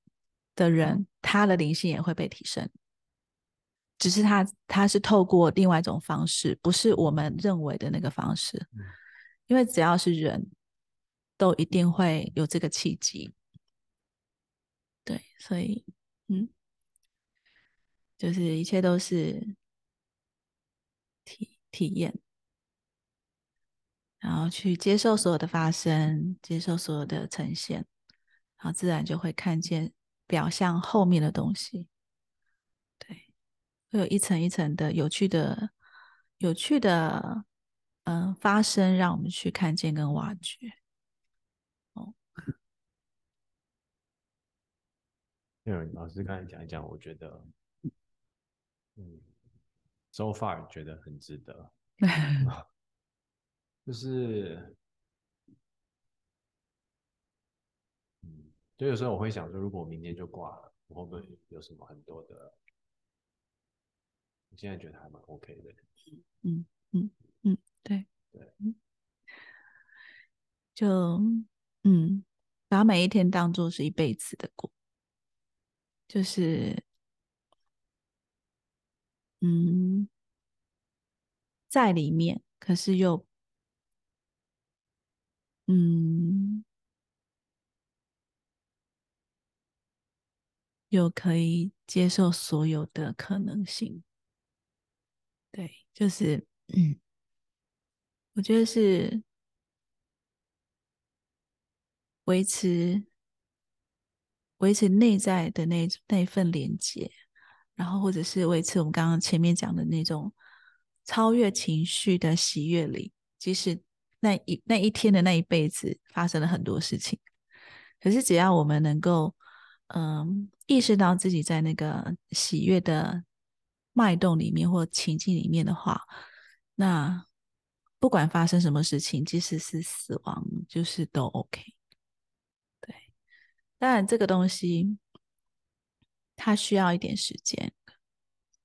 的人，他的灵性也会被提升。只是他他是透过另外一种方式，不是我们认为的那个方式。因为只要是人都一定会有这个契机。对，所以嗯，就是一切都是体体验。然后去接受所有的发生，接受所有的呈现，然后自然就会看见表象后面的东西。对，会有一层一层的有趣的、有趣的，嗯，发生，让我们去看见跟挖掘。哦，因为老师刚才讲一讲，我觉得，嗯，so far 觉得很值得。就是，嗯，就有时候我会想说，如果我明天就挂了，我会不会有什么很多的？我现在觉得还蛮 OK 的。嗯嗯嗯，对对，就嗯，把每一天当做是一辈子的过，就是嗯，在里面，可是又。嗯，又可以接受所有的可能性。对，就是，嗯，我觉得是维持维持内在的那那份连接，然后或者是维持我们刚刚前面讲的那种超越情绪的喜悦里，即使。那一那一天的那一辈子发生了很多事情，可是只要我们能够，嗯，意识到自己在那个喜悦的脉动里面或情境里面的话，那不管发生什么事情，即使是死亡，就是都 OK。对，当然这个东西它需要一点时间，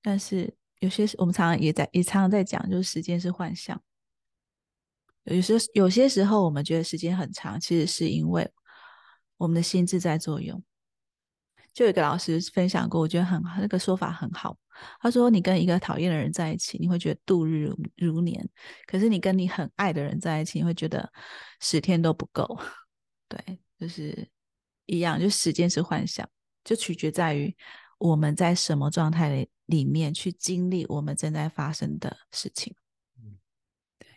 但是有些我们常常也在也常常在讲，就是时间是幻象。有些有些时候，我们觉得时间很长，其实是因为我们的心智在作用。就有一个老师分享过，我觉得很那个说法很好。他说：“你跟一个讨厌的人在一起，你会觉得度日如如年；可是你跟你很爱的人在一起，你会觉得十天都不够。”对，就是一样，就时间是幻想，就取决在于我们在什么状态里里面去经历我们正在发生的事情。对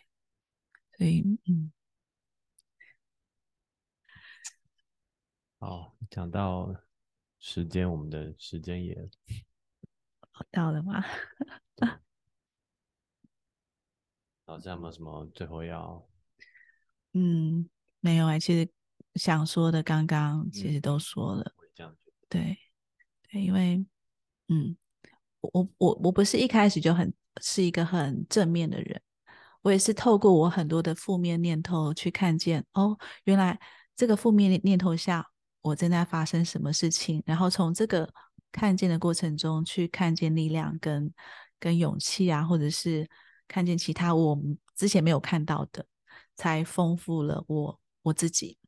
所以，嗯，好，讲到时间，我们的时间也到了吗？老师有没有什么最后要？嗯，没有哎，其实想说的刚刚其实都说了。对，对，因为，嗯，我我我不是一开始就很是一个很正面的人。我也是透过我很多的负面念头去看见，哦，原来这个负面念头下我正在发生什么事情，然后从这个看见的过程中去看见力量跟跟勇气啊，或者是看见其他我之前没有看到的，才丰富了我我自己。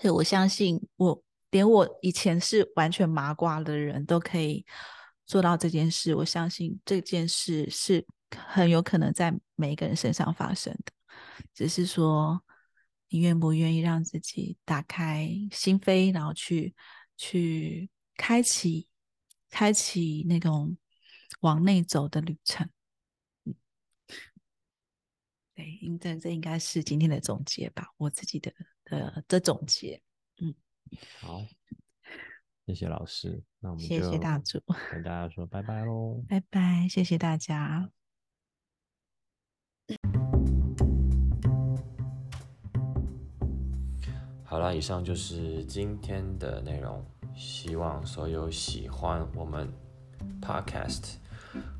所以我相信，我连我以前是完全麻瓜的人都可以做到这件事。我相信这件事是。很有可能在每一个人身上发生的，只是说你愿不愿意让自己打开心扉，然后去去开启、开启那种往内走的旅程。嗯，对，应这这应该是今天的总结吧，我自己的的的总结。嗯，好，谢谢老师，那我们谢谢大主，跟大家说拜拜喽，拜拜，谢谢大家。好了，以上就是今天的内容。希望所有喜欢我们 Podcast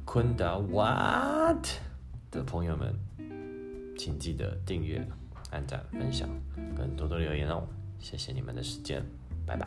昆达 What 的朋友们，请记得订阅、按赞、分享，跟多多留言哦。谢谢你们的时间，拜拜。